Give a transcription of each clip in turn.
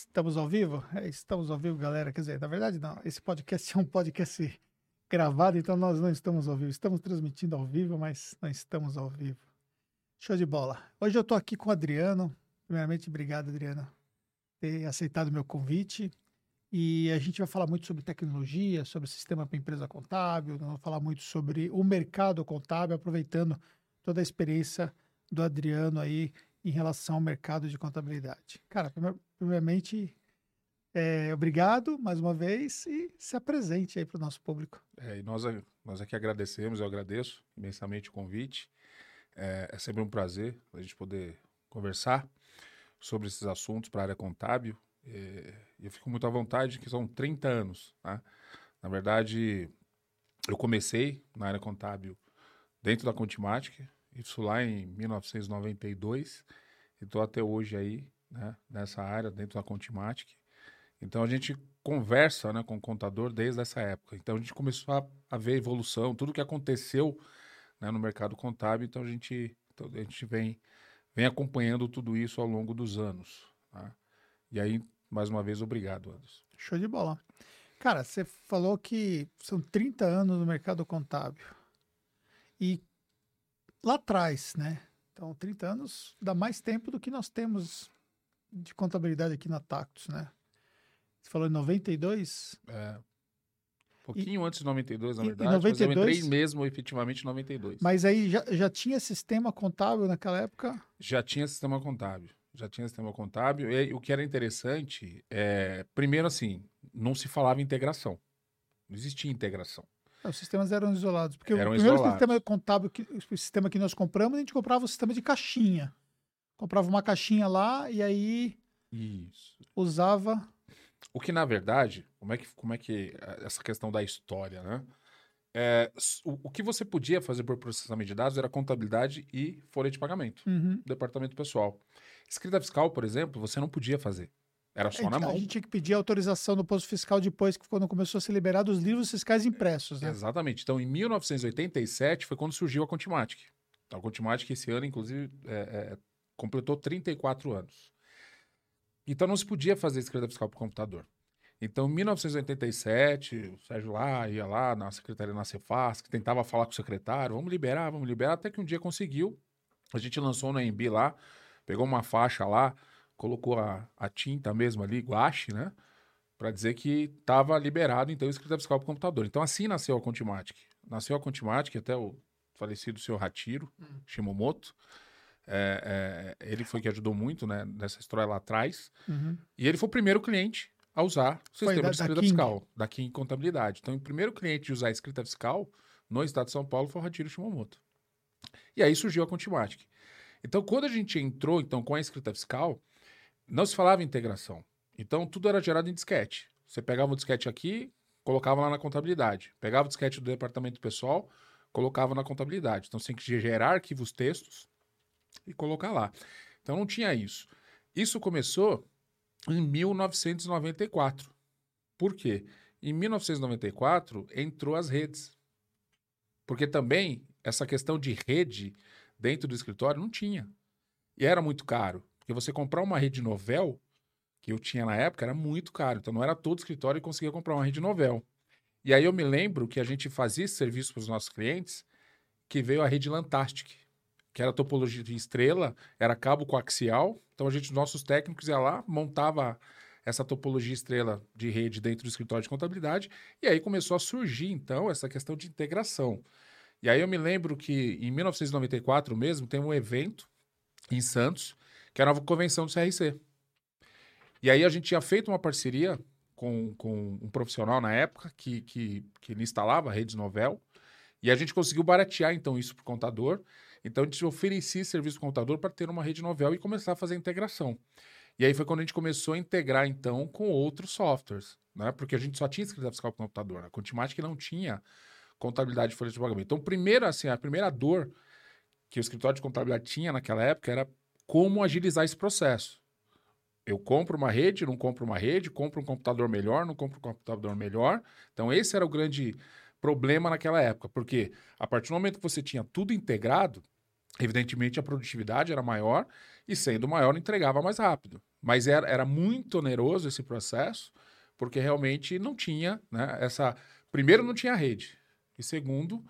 Estamos ao vivo? É, estamos ao vivo, galera. Quer dizer, na verdade, não. Esse podcast é um podcast gravado, então nós não estamos ao vivo. Estamos transmitindo ao vivo, mas não estamos ao vivo. Show de bola. Hoje eu estou aqui com o Adriano. Primeiramente, obrigado, Adriano, por ter aceitado o meu convite. E a gente vai falar muito sobre tecnologia, sobre sistema para empresa contábil, vamos falar muito sobre o mercado contábil, aproveitando toda a experiência do Adriano aí em relação ao mercado de contabilidade. Cara, primeiramente, é, obrigado mais uma vez e se apresente aí para o nosso público. É, e nós, nós aqui agradecemos, eu agradeço imensamente o convite. É, é sempre um prazer a gente poder conversar sobre esses assuntos para a área contábil. É, eu fico muito à vontade, que são 30 anos. Tá? Na verdade, eu comecei na área contábil dentro da Contimatic, isso lá em 1992, e estou até hoje aí, né, nessa área, dentro da Contimatic. Então a gente conversa né, com o contador desde essa época. Então a gente começou a, a ver a evolução, tudo que aconteceu né, no mercado contábil, então a gente, então a gente vem, vem acompanhando tudo isso ao longo dos anos. Tá? E aí, mais uma vez, obrigado, Anderson. Show de bola. Cara, você falou que são 30 anos no mercado contábil. E lá atrás, né? Então, 30 anos dá mais tempo do que nós temos de contabilidade aqui na Tactus, né? Você falou em 92? É. Um pouquinho e, antes de 92, na verdade. Em 92, mas eu entrei mesmo efetivamente em 92. Mas aí já, já tinha sistema contábil naquela época? Já tinha sistema contábil. Já tinha sistema contábil. E o que era interessante é, primeiro assim, não se falava integração. Não existia integração. Os sistemas eram isolados. Porque eram o primeiro isolados. sistema contábil, que, o sistema que nós compramos, a gente comprava o sistema de caixinha. Comprava uma caixinha lá e aí Isso. usava. O que, na verdade, como é que, como é que eh, essa questão da história, né? É, o, o, que você podia fazer por processamento de dados era contabilidade e folha de pagamento, uhum. departamento pessoal. Escrita fiscal, por exemplo, você não podia fazer. Era só na mão. A gente tinha que pedir autorização do posto fiscal depois que quando começou a ser liberado os livros fiscais impressos, né? Exatamente. Então, em 1987 foi quando surgiu a Contimatic. Então, a Contimatic esse ano, inclusive, é, é, completou 34 anos. Então, não se podia fazer escrita fiscal por computador. Então, em 1987, o Sérgio lá ia lá na secretaria na Cefaz, que tentava falar com o secretário, vamos liberar, vamos liberar, até que um dia conseguiu. A gente lançou no EMB lá, pegou uma faixa lá, colocou a, a tinta mesmo ali, guache, né? Para dizer que estava liberado, então, escrita fiscal para computador. Então, assim nasceu a Contimatic. Nasceu a Contimatic, até o falecido senhor Ratiro, hum. Shimomoto. É, é, ele foi que ajudou muito né, nessa história lá atrás. Uhum. E ele foi o primeiro cliente a usar o sistema da, de escrita fiscal, da King Contabilidade. Então, o primeiro cliente a usar a escrita fiscal no estado de São Paulo foi o Ratiro Shimomoto. E aí surgiu a Contimatic. Então, quando a gente entrou então com a escrita fiscal, não se falava integração. Então, tudo era gerado em disquete. Você pegava o disquete aqui, colocava lá na contabilidade. Pegava o disquete do departamento pessoal, colocava na contabilidade. Então, você tem que gerar arquivos textos e colocar lá. Então, não tinha isso. Isso começou em 1994. Por quê? Em 1994 entrou as redes. Porque também essa questão de rede dentro do escritório não tinha. E era muito caro. Porque você comprar uma rede novel, que eu tinha na época, era muito caro. Então não era todo escritório que conseguia comprar uma rede novel. E aí eu me lembro que a gente fazia esse serviço para os nossos clientes, que veio a rede Lantastic, que era topologia de estrela, era cabo coaxial. Então a gente, nossos técnicos ia lá, montava essa topologia estrela de rede dentro do escritório de contabilidade, e aí começou a surgir então essa questão de integração. E aí eu me lembro que em 1994 mesmo tem um evento em Santos que era a nova convenção do CRC. E aí a gente tinha feito uma parceria com, com um profissional na época que, que, que ele instalava redes novel, e a gente conseguiu baratear então isso para o contador. Então a gente oferecia serviço para contador para ter uma rede novel e começar a fazer a integração. E aí foi quando a gente começou a integrar então com outros softwares, né? Porque a gente só tinha escrita fiscal para computador. A Contimatic não tinha contabilidade de folha de pagamento. Então, primeiro assim, a primeira dor que o escritório de contabilidade tinha naquela época era como agilizar esse processo. Eu compro uma rede, não compro uma rede, compro um computador melhor, não compro um computador melhor. Então, esse era o grande problema naquela época, porque a partir do momento que você tinha tudo integrado, evidentemente a produtividade era maior e sendo maior entregava mais rápido. Mas era, era muito oneroso esse processo, porque realmente não tinha né, essa. Primeiro, não tinha rede. E segundo,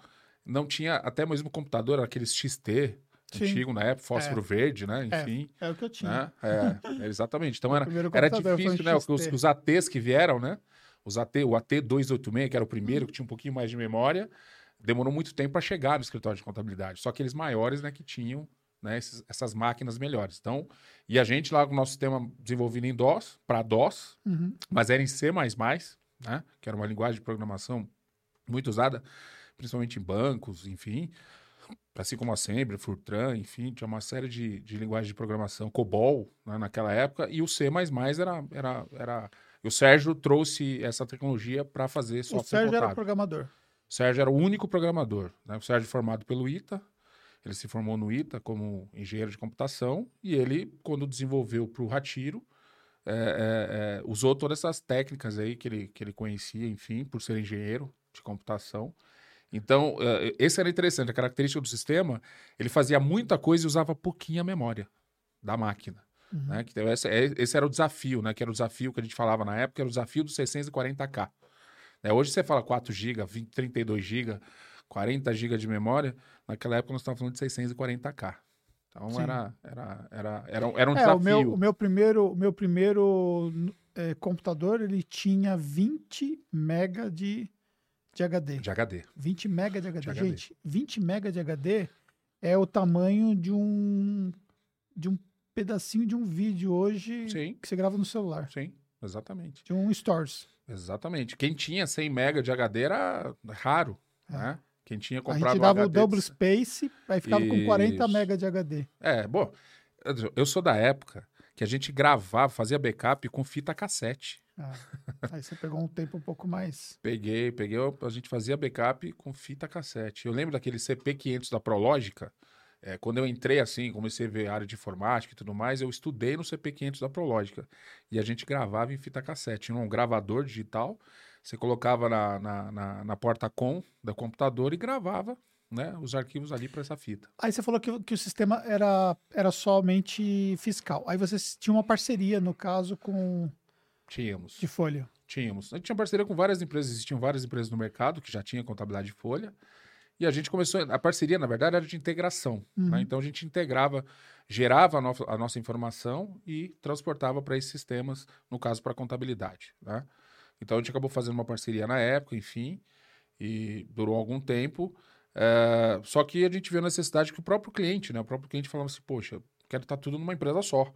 não tinha até mesmo computador, aqueles XT Sim. antigo na época, fósforo é. verde, né? É, Enfim. É, é, o que eu tinha. Né? É, exatamente. Então era, era difícil, né? Os, os ATs que vieram, né? Os AT, o AT286, que era o primeiro, que tinha um pouquinho mais de memória, demorou muito tempo para chegar no escritório de contabilidade. Só aqueles maiores, né, que tinham né, esses, essas máquinas melhores. Então, e a gente lá com o nosso sistema desenvolvido em DOS, para DOS, uhum. mas era em C++, né, que era uma linguagem de programação muito usada, principalmente em bancos, enfim, assim como Assembly, Fortran, enfim, tinha uma série de, de linguagens de programação, COBOL, né, naquela época, e o C++ era, era, era... E o Sérgio trouxe essa tecnologia para fazer software O Sérgio contábil. era programador. O Sérgio era o único programador. Né? O Sérgio formado pelo ITA, ele se formou no ITA como engenheiro de computação e ele, quando desenvolveu para o Ratiro, é, é, é, usou todas essas técnicas aí que ele, que ele conhecia, enfim, por ser engenheiro de computação. Então, é, esse era interessante. A característica do sistema, ele fazia muita coisa e usava pouquinha memória da máquina. Uhum. Né? Que, esse, é, esse, era o desafio, né? Que era o desafio que a gente falava na época, era o desafio dos 640K. Né? Hoje você fala 4 GB, 32 GB, 40 GB de memória. Naquela época nós estávamos falando de 640K. Então era, era, era, era, era um é, desafio. O meu, o meu primeiro, o meu primeiro é, computador ele tinha 20 mega de, de HD. De HD. 20 mega de HD. de HD. Gente, 20 mega de HD é o tamanho de um de um pedacinho de um vídeo hoje Sim. que você grava no celular. Sim, exatamente. De um Stores. Exatamente. Quem tinha 100 mega de HD era raro, é. né? Quem tinha comprado A gente dava o double space, aí ficava Isso. com 40 MB de HD. É, bom, eu sou da época que a gente gravava, fazia backup com fita cassete. Ah, aí você pegou um tempo um pouco mais. Peguei, peguei, a gente fazia backup com fita cassete. Eu lembro daquele CP500 da Prológica, é, quando eu entrei assim, comecei a ver área de informática e tudo mais, eu estudei no CP500 da Prológica. E a gente gravava em fita cassete. Tinha um gravador digital você colocava na, na, na, na porta-com do computador e gravava né, os arquivos ali para essa fita. Aí você falou que, que o sistema era, era somente fiscal. Aí você tinha uma parceria, no caso, com. Tínhamos. De folha. Tínhamos. A gente tinha parceria com várias empresas, existiam várias empresas no mercado que já tinham contabilidade de folha. E a gente começou. A parceria, na verdade, era de integração. Né? Uhum. Né? Então a gente integrava, gerava a, no, a nossa informação e transportava para esses sistemas, no caso, para contabilidade. Né? Então a gente acabou fazendo uma parceria na época, enfim, e durou algum tempo. É, só que a gente viu a necessidade que o próprio cliente, né? O próprio cliente falava assim, poxa, quero estar tudo numa empresa só,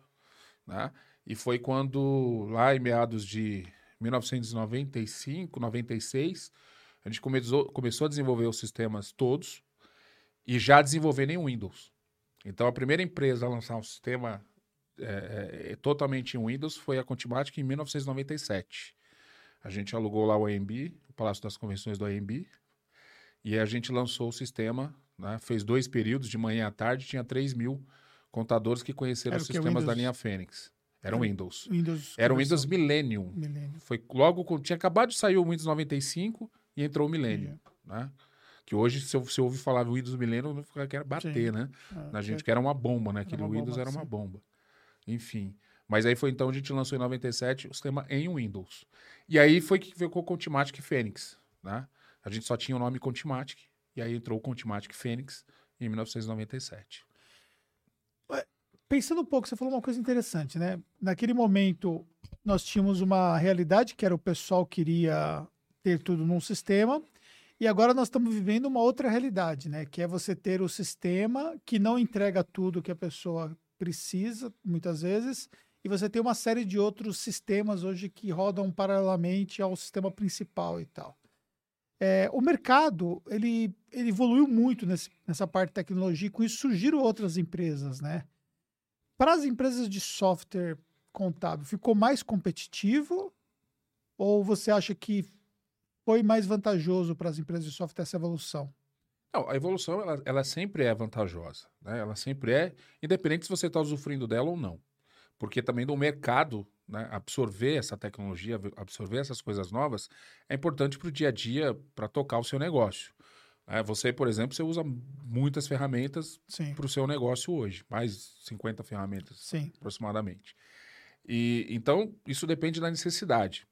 né? E foi quando, lá em meados de 1995, 96, a gente começou, começou a desenvolver os sistemas todos e já desenvolver nem Windows. Então, a primeira empresa a lançar um sistema é, é, totalmente em Windows foi a Contimatic em 1997. A gente alugou lá o AMB, o Palácio das Convenções do AMB, e a gente lançou o sistema, né? fez dois períodos, de manhã à tarde, tinha 3 mil contadores que conheceram os sistemas da linha Fênix. Era o Windows. Windows Era o Windows Millennium. Millennium. Foi logo quando tinha acabado de sair o Windows 95 e entrou o Millennium, né? Que hoje, se você ouve falar do Windows Millennium, que era bater, Sim. né? Ah, Na gente, que era uma bomba, né? Aquele Windows bomba, era uma bomba. Enfim. Mas aí foi então a gente lançou em 97 o sistema em Windows. E aí foi que veio com o Contimatic Fênix, né? A gente só tinha o nome Contimatic, e aí entrou o Contimatic Fênix em 1997. Pensando um pouco, você falou uma coisa interessante, né? Naquele momento, nós tínhamos uma realidade que era o pessoal queria ter tudo num sistema, e agora nós estamos vivendo uma outra realidade, né? Que é você ter o sistema que não entrega tudo que a pessoa precisa, muitas vezes, e você tem uma série de outros sistemas hoje que rodam paralelamente ao sistema principal e tal. É, o mercado ele, ele evoluiu muito nesse, nessa parte de tecnologia, e com isso surgiram outras empresas, né? Para as empresas de software contábil, ficou mais competitivo? Ou você acha que foi mais vantajoso para as empresas de software essa evolução? Não, a evolução ela, ela sempre é vantajosa, né? Ela sempre é, independente se você está usufruindo dela ou não porque também do mercado né, absorver essa tecnologia, absorver essas coisas novas, é importante para o dia a dia, para tocar o seu negócio. É, você, por exemplo, você usa muitas ferramentas para o seu negócio hoje, mais 50 ferramentas Sim. aproximadamente. E então isso depende da necessidade.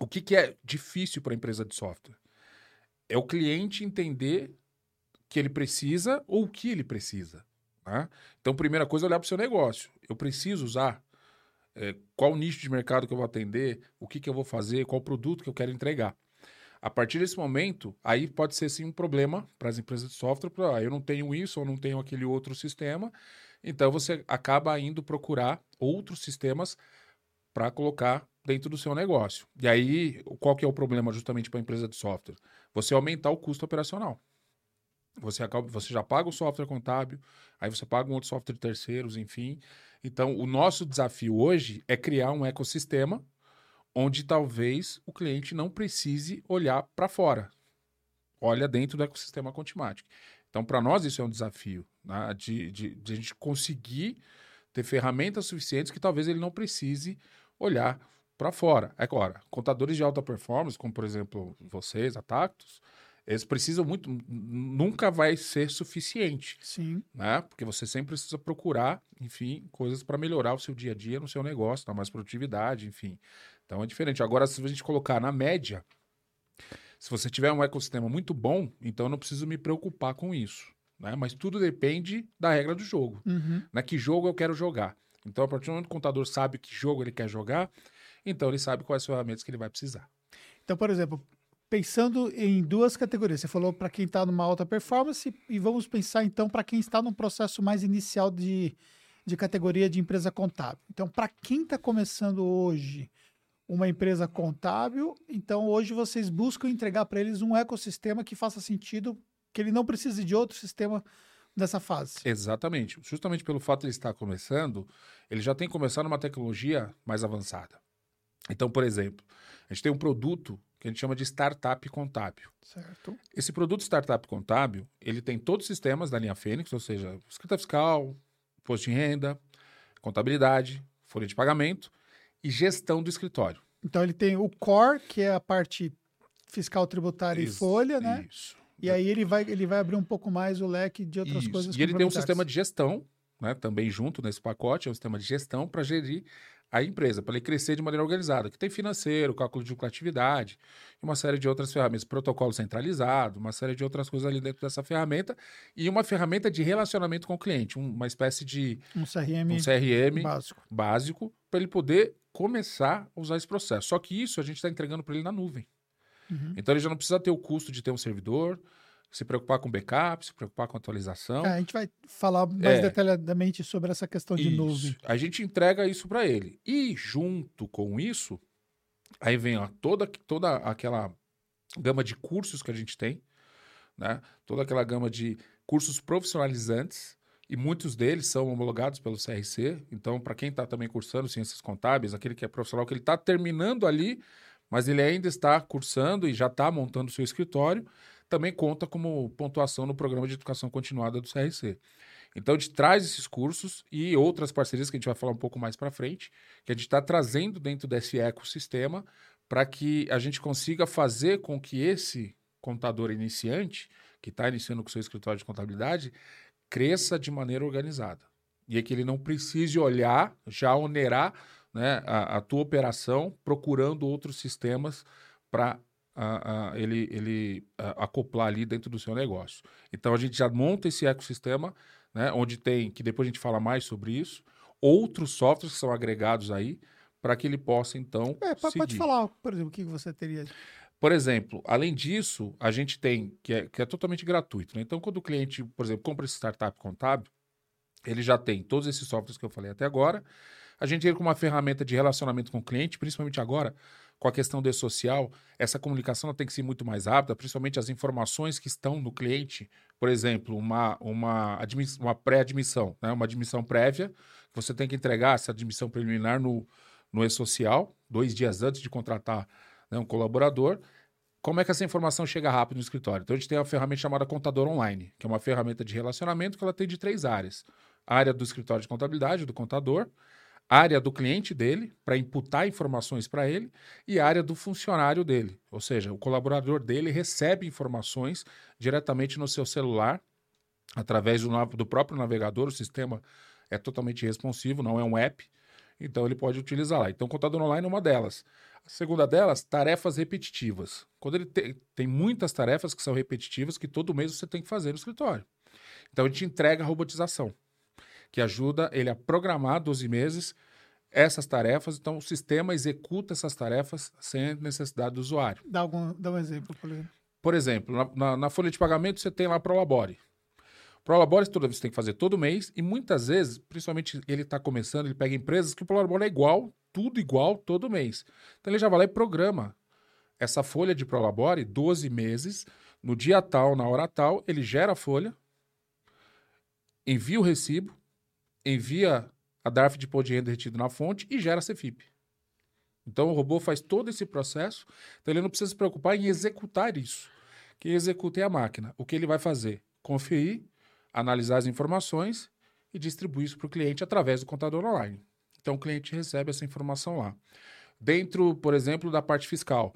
O que, que é difícil para a empresa de software? É o cliente entender que ele precisa ou o que ele precisa. Né? Então, primeira coisa é olhar para o seu negócio. Eu preciso usar é, qual nicho de mercado que eu vou atender, o que, que eu vou fazer, qual produto que eu quero entregar. A partir desse momento, aí pode ser sim um problema para as empresas de software, pra, ah, eu não tenho isso ou não tenho aquele outro sistema, então você acaba indo procurar outros sistemas para colocar dentro do seu negócio. E aí, qual que é o problema justamente para a empresa de software? Você aumentar o custo operacional. Você, acaba, você já paga o software contábil, aí você paga um outro software terceiros, enfim. Então, o nosso desafio hoje é criar um ecossistema onde talvez o cliente não precise olhar para fora. Olha dentro do ecossistema Contimatic. Então, para nós, isso é um desafio, né? de, de, de, a gente conseguir ter ferramentas suficientes que talvez ele não precise olhar para fora. Agora, contadores de alta performance, como por exemplo vocês, a Tactus, eles precisam muito, nunca vai ser suficiente. Sim. Né? Porque você sempre precisa procurar, enfim, coisas para melhorar o seu dia a dia no seu negócio, dar mais produtividade, enfim. Então é diferente. Agora, se a gente colocar na média, se você tiver um ecossistema muito bom, então eu não preciso me preocupar com isso. Né? Mas tudo depende da regra do jogo. Uhum. Né? Que jogo eu quero jogar. Então, a partir do momento que o contador sabe que jogo ele quer jogar, então ele sabe quais ferramentas que ele vai precisar. Então, por exemplo, pensando em duas categorias. Você falou para quem está numa alta performance e vamos pensar então para quem está num processo mais inicial de, de categoria de empresa contábil. Então, para quem está começando hoje uma empresa contábil, então hoje vocês buscam entregar para eles um ecossistema que faça sentido, que ele não precise de outro sistema dessa fase. Exatamente. Justamente pelo fato de ele estar começando, ele já tem começado numa tecnologia mais avançada. Então, por exemplo, a gente tem um produto que a gente chama de startup contábil. Certo. Esse produto startup contábil, ele tem todos os sistemas da linha Fênix, ou seja, escrita fiscal, imposto de renda, contabilidade, folha de pagamento e gestão do escritório. Então ele tem o core, que é a parte fiscal, tributária isso, e folha, né? Isso. E aí ele vai, ele vai abrir um pouco mais o leque de outras isso. coisas. E ele tem um sistema de gestão, né, também junto nesse pacote, é um sistema de gestão para gerir a empresa, para ele crescer de maneira organizada, que tem financeiro, cálculo de lucratividade, uma série de outras ferramentas, protocolo centralizado, uma série de outras coisas ali dentro dessa ferramenta, e uma ferramenta de relacionamento com o cliente, uma espécie de um CRM, um CRM básico, básico para ele poder começar a usar esse processo. Só que isso a gente está entregando para ele na nuvem. Uhum. Então ele já não precisa ter o custo de ter um servidor, se preocupar com backup, se preocupar com atualização. É, a gente vai falar mais é, detalhadamente sobre essa questão de isso. nuvem. A gente entrega isso para ele. E junto com isso, aí vem ó, toda, toda aquela gama de cursos que a gente tem, né? toda aquela gama de cursos profissionalizantes, e muitos deles são homologados pelo CRC. Então, para quem está também cursando ciências contábeis, aquele que é profissional, que ele está terminando ali, mas ele ainda está cursando e já está montando o seu escritório, também conta como pontuação no programa de educação continuada do CRC. Então, a gente traz esses cursos e outras parcerias que a gente vai falar um pouco mais para frente, que a gente está trazendo dentro desse ecossistema para que a gente consiga fazer com que esse contador iniciante, que está iniciando com o seu escritório de contabilidade, cresça de maneira organizada. E é que ele não precise olhar, já onerar né, a, a tua operação procurando outros sistemas para a, a, ele, ele a, acoplar ali dentro do seu negócio. Então a gente já monta esse ecossistema, né, onde tem, que depois a gente fala mais sobre isso, outros softwares que são agregados aí para que ele possa então. É, pode seguir. falar, por exemplo, o que você teria. Por exemplo, além disso, a gente tem, que é, que é totalmente gratuito. Né? Então, quando o cliente, por exemplo, compra esse startup contábil, ele já tem todos esses softwares que eu falei até agora. A gente entra com uma ferramenta de relacionamento com o cliente, principalmente agora, com a questão de social, essa comunicação tem que ser muito mais rápida, principalmente as informações que estão no cliente. Por exemplo, uma, uma, uma pré-admissão, né? uma admissão prévia, você tem que entregar essa admissão preliminar no, no e-social, dois dias antes de contratar né, um colaborador. Como é que essa informação chega rápido no escritório? Então, a gente tem uma ferramenta chamada Contador Online, que é uma ferramenta de relacionamento que ela tem de três áreas. A área do escritório de contabilidade, do contador, área do cliente dele, para imputar informações para ele, e área do funcionário dele. Ou seja, o colaborador dele recebe informações diretamente no seu celular, através do, do próprio navegador. O sistema é totalmente responsivo, não é um app. Então ele pode utilizar lá. Então, contador online é uma delas. A segunda delas, tarefas repetitivas. Quando ele te, tem muitas tarefas que são repetitivas, que todo mês você tem que fazer no escritório. Então, a gente entrega a robotização que ajuda ele a programar 12 meses essas tarefas. Então, o sistema executa essas tarefas sem necessidade do usuário. Dá, algum, dá um exemplo, por exemplo. Por exemplo, na, na, na folha de pagamento você tem lá Prolabore. Prolabore toda vez você tem que fazer todo mês e muitas vezes, principalmente ele está começando, ele pega empresas que o Prolabore é igual, tudo igual todo mês. Então ele já vai lá e programa essa folha de Prolabore 12 meses, no dia tal, na hora tal, ele gera a folha, envia o recibo, envia a DARF de imposto de renda retido na fonte e gera a CFIP. Então o robô faz todo esse processo, então ele não precisa se preocupar em executar isso. Quem executa é a máquina. O que ele vai fazer? Conferir, analisar as informações e distribuir isso para o cliente através do contador online. Então o cliente recebe essa informação lá. Dentro, por exemplo, da parte fiscal,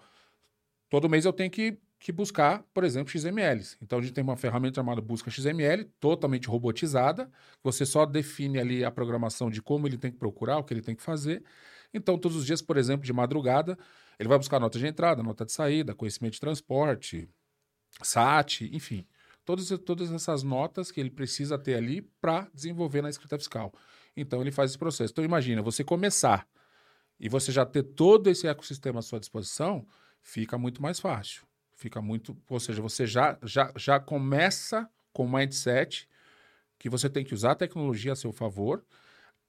todo mês eu tenho que que buscar, por exemplo, XMLs. Então a gente tem uma ferramenta chamada Busca XML, totalmente robotizada. Você só define ali a programação de como ele tem que procurar, o que ele tem que fazer. Então, todos os dias, por exemplo, de madrugada, ele vai buscar nota de entrada, nota de saída, conhecimento de transporte, SAT, enfim. Todas, todas essas notas que ele precisa ter ali para desenvolver na escrita fiscal. Então, ele faz esse processo. Então, imagina, você começar e você já ter todo esse ecossistema à sua disposição, fica muito mais fácil. Fica muito. Ou seja, você já, já, já começa com o mindset que você tem que usar a tecnologia a seu favor,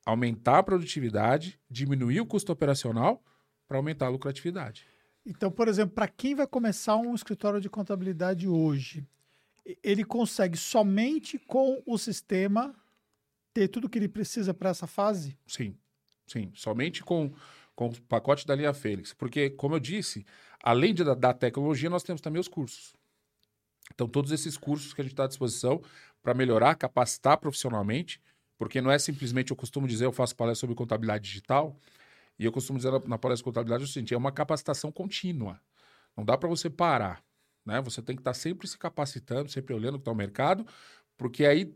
aumentar a produtividade, diminuir o custo operacional para aumentar a lucratividade. Então, por exemplo, para quem vai começar um escritório de contabilidade hoje, ele consegue somente com o sistema ter tudo que ele precisa para essa fase? Sim, sim. Somente com, com o pacote da linha Fênix. Porque, como eu disse, além de, da tecnologia, nós temos também os cursos. Então, todos esses cursos que a gente está à disposição para melhorar, capacitar profissionalmente, porque não é simplesmente, eu costumo dizer, eu faço palestra sobre contabilidade digital, e eu costumo dizer na palestra de contabilidade o seguinte: é uma capacitação contínua. Não dá para você parar. Né? Você tem que estar tá sempre se capacitando, sempre olhando o que está o mercado, porque aí,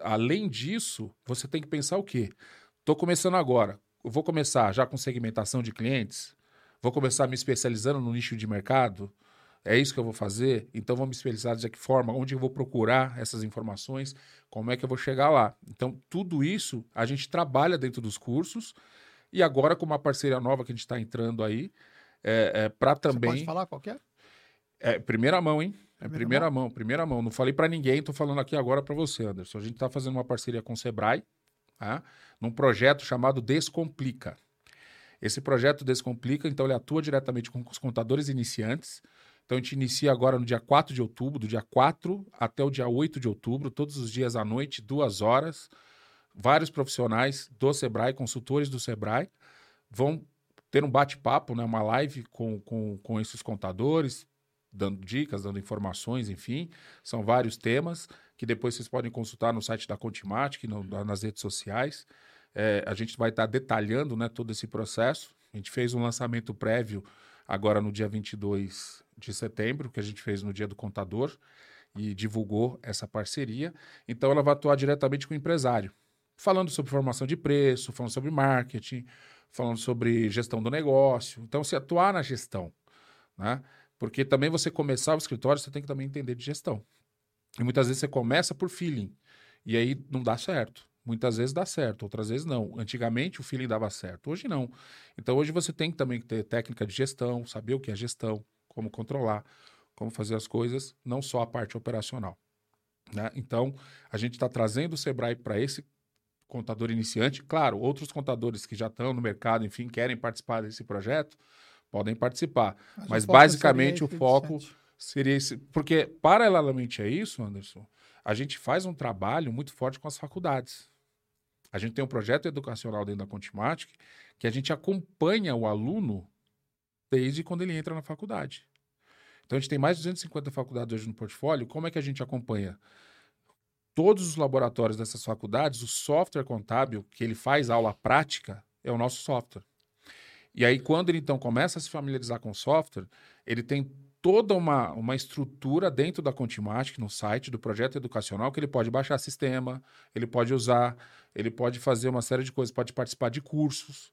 além disso, você tem que pensar o quê? Estou começando agora. Vou começar já com segmentação de clientes, Vou começar me especializando no nicho de mercado? É isso que eu vou fazer? Então vou me especializar de que forma? Onde eu vou procurar essas informações? Como é que eu vou chegar lá? Então, tudo isso a gente trabalha dentro dos cursos e agora com uma parceria nova que a gente está entrando aí, é, é para também... Você pode falar qual é? É primeira mão, hein? É primeira, primeira mão? mão? primeira mão. Não falei para ninguém, estou falando aqui agora para você, Anderson. A gente está fazendo uma parceria com o Sebrae, tá? num projeto chamado Descomplica. Esse projeto Descomplica, então, ele atua diretamente com os contadores iniciantes. Então, a gente inicia agora no dia 4 de outubro, do dia 4 até o dia 8 de outubro, todos os dias à noite, duas horas. Vários profissionais do Sebrae, consultores do Sebrae, vão ter um bate-papo, né, uma live com, com, com esses contadores, dando dicas, dando informações, enfim. São vários temas que depois vocês podem consultar no site da Contimatic, no, nas redes sociais. É, a gente vai estar tá detalhando né, todo esse processo. A gente fez um lançamento prévio agora no dia 22 de setembro, que a gente fez no dia do contador, e divulgou essa parceria. Então, ela vai atuar diretamente com o empresário, falando sobre formação de preço, falando sobre marketing, falando sobre gestão do negócio. Então, se atuar na gestão, né? Porque também você começar o escritório, você tem que também entender de gestão. E muitas vezes você começa por feeling, e aí não dá certo. Muitas vezes dá certo, outras vezes não. Antigamente o feeling dava certo, hoje não. Então hoje você tem também que ter técnica de gestão, saber o que é gestão, como controlar, como fazer as coisas, não só a parte operacional. Né? Então a gente está trazendo o Sebrae para esse contador iniciante. Claro, outros contadores que já estão no mercado, enfim, querem participar desse projeto, podem participar. Mas, Mas basicamente o foco seria esse. Porque, paralelamente a isso, Anderson, a gente faz um trabalho muito forte com as faculdades. A gente tem um projeto educacional dentro da Contimatic que a gente acompanha o aluno desde quando ele entra na faculdade. Então a gente tem mais de 250 faculdades hoje no portfólio. Como é que a gente acompanha? todos os laboratórios dessas faculdades, o software contábil que ele faz aula prática é o nosso software. E aí, quando ele então começa a se familiarizar com o software, ele tem toda uma, uma estrutura dentro da Contimatic, no site do projeto educacional, que ele pode baixar sistema, ele pode usar, ele pode fazer uma série de coisas, pode participar de cursos,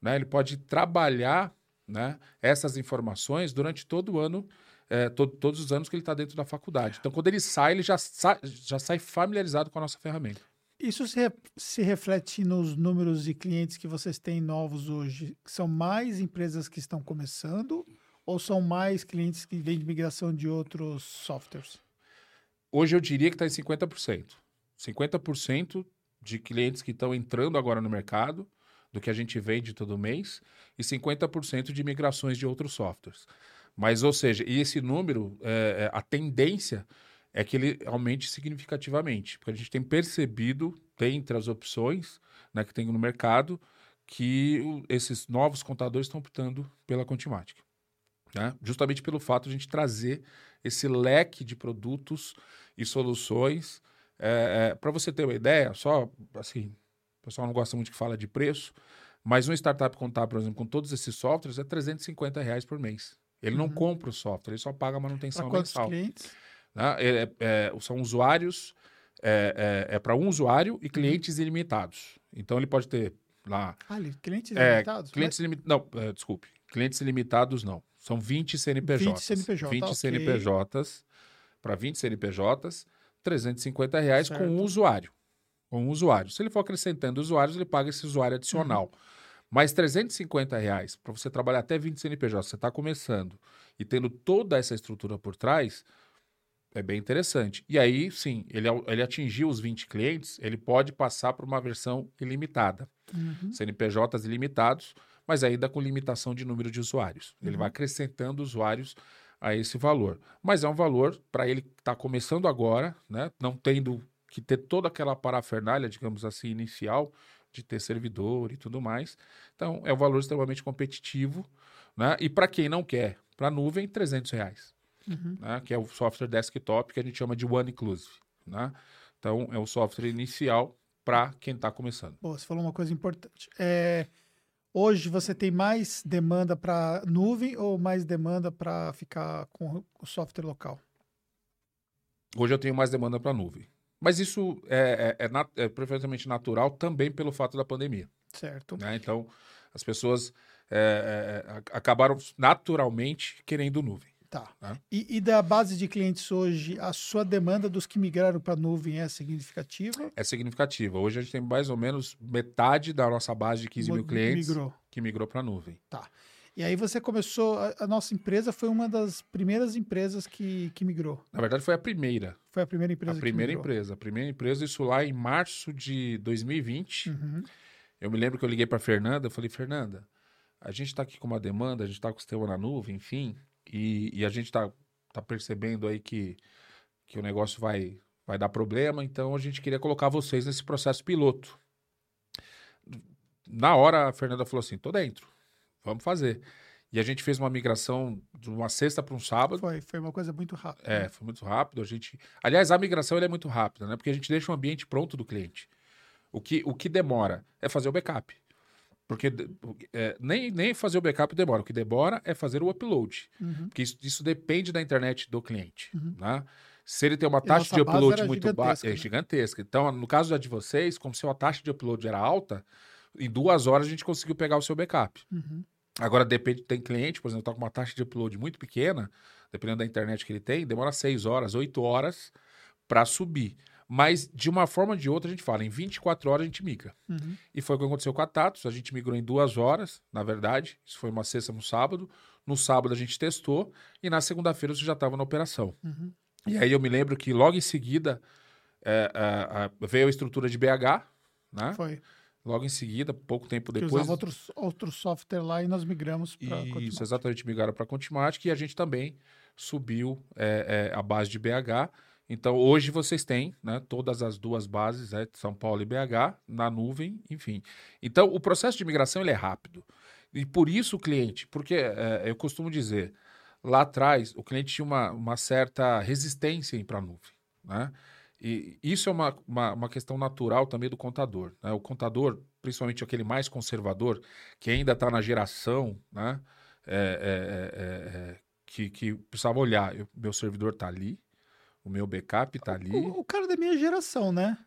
né? ele pode trabalhar né, essas informações durante todo o ano, é, to todos os anos que ele está dentro da faculdade. Então, quando ele sai, ele já, sa já sai familiarizado com a nossa ferramenta. Isso se, se reflete nos números de clientes que vocês têm novos hoje? São mais empresas que estão começando ou são mais clientes que vêm de migração de outros softwares? Hoje eu diria que está em 50%. 50% de clientes que estão entrando agora no mercado, do que a gente vende todo mês, e 50% de migrações de outros softwares. Mas, ou seja, e esse número, é, é, a tendência é que ele aumente significativamente, porque a gente tem percebido, dentre as opções né, que tem no mercado, que esses novos contadores estão optando pela Contimática. Né? Justamente pelo fato de a gente trazer esse leque de produtos e soluções. É, é, Para você ter uma ideia, só assim, o pessoal não gosta muito que fala de preço, mas um startup contábil, por exemplo, com todos esses softwares, é 350 reais por mês. Ele uhum. não compra o software, ele só paga a manutenção pra mensal. Clientes? Né? É, é, é, são usuários, é, é, é para um usuário e clientes ilimitados. Então ele pode ter lá. Ah, clientes ilimitados? Clientes mas... Não, desculpe. Clientes ilimitados não. São 20 CNPJs. 20 CNPJs. 20 okay. CNPJs para 20 CNPJs, 350 reais certo. com um usuário. Com um usuário. Se ele for acrescentando usuários, ele paga esse usuário adicional. Uhum. Mas 350 reais para você trabalhar até 20 CNPJs, você está começando e tendo toda essa estrutura por trás, é bem interessante. E aí, sim, ele, ele atingiu os 20 clientes, ele pode passar para uma versão ilimitada. Uhum. CNPJs ilimitados, mas ainda com limitação de número de usuários. Uhum. Ele vai acrescentando usuários a esse valor. Mas é um valor para ele que está começando agora, né? não tendo que ter toda aquela parafernália, digamos assim, inicial, de ter servidor e tudo mais. Então, é um valor extremamente competitivo. Né? E para quem não quer, para a nuvem, 300 reais uhum. né, que é o software desktop que a gente chama de One Inclusive. Né? Então, é o software inicial para quem está começando. Pô, você falou uma coisa importante. É, hoje você tem mais demanda para nuvem ou mais demanda para ficar com o software local? Hoje eu tenho mais demanda para nuvem. Mas isso é, é, é, é, perfeitamente natural também pelo fato da pandemia. Certo. Né? Então, as pessoas é, é, é acabaram naturalmente querendo nuvem. Tá. Né? E, e, da base de clientes hoje, a sua demanda dos que migraram para a nuvem é significativa? É significativa. Hoje a gente tem mais ou menos metade da nossa base de 15 mil clientes migrou. que migrou para a nuvem. Tá. E aí você começou, a, a, nossa empresa foi uma das primeiras empresas que, que migrou. Na verdade foi a primeira. Foi a primeira empresa A primeira empresa. A primeira empresa, isso lá em março de 2020. Uhum. Eu me lembro que eu liguei para Fernanda, eu falei, Fernanda, a gente está aqui com uma demanda, a gente está com o sistema na nuvem, enfim, e, e a gente está tá percebendo aí que, que o negócio vai, vai dar problema, então a gente queria colocar vocês nesse processo piloto. Na hora, a Fernanda falou assim: tô dentro, vamos fazer. E a gente fez uma migração de uma sexta para um sábado. Foi, foi uma coisa muito rápida. É, foi muito rápido. A gente, aliás, a migração é muito rápida, né? Porque a gente deixa o ambiente pronto do cliente. O que, o que demora é fazer o backup. Porque é, nem, nem fazer o backup demora. O que demora é fazer o upload. Uhum. Porque isso, isso, depende da internet do cliente. Uhum. Né? Se ele tem uma taxa de upload muito baixa, é né? gigantesca. Então, no caso da de vocês, como se a taxa de upload era alta, em duas horas a gente conseguiu pegar o seu backup. Uhum. Agora, depende, tem cliente, por exemplo, está com uma taxa de upload muito pequena, dependendo da internet que ele tem, demora seis horas, oito horas para subir. Mas, de uma forma ou de outra, a gente fala, em 24 horas a gente migra. Uhum. E foi o que aconteceu com a Tatos, a gente migrou em duas horas, na verdade. Isso foi uma sexta no sábado. No sábado a gente testou e na segunda-feira você já estava na operação. Uhum. E aí eu me lembro que logo em seguida é, é, veio a estrutura de BH, né? Foi. Logo em seguida, pouco tempo depois. Que usava outros, outro software lá e nós migramos para Isso, exatamente, migraram para Contimatic e a gente também subiu é, é, a base de BH. Então, hoje vocês têm né, todas as duas bases, né, São Paulo e BH, na nuvem, enfim. Então, o processo de migração ele é rápido. E por isso o cliente, porque é, eu costumo dizer, lá atrás o cliente tinha uma, uma certa resistência para a nuvem. Né? E isso é uma, uma, uma questão natural também do contador. Né? O contador, principalmente aquele mais conservador, que ainda está na geração, né? É, é, é, é, que, que precisava olhar, eu, meu servidor está ali, o meu backup está ali. O, o, cara da minha geração, né?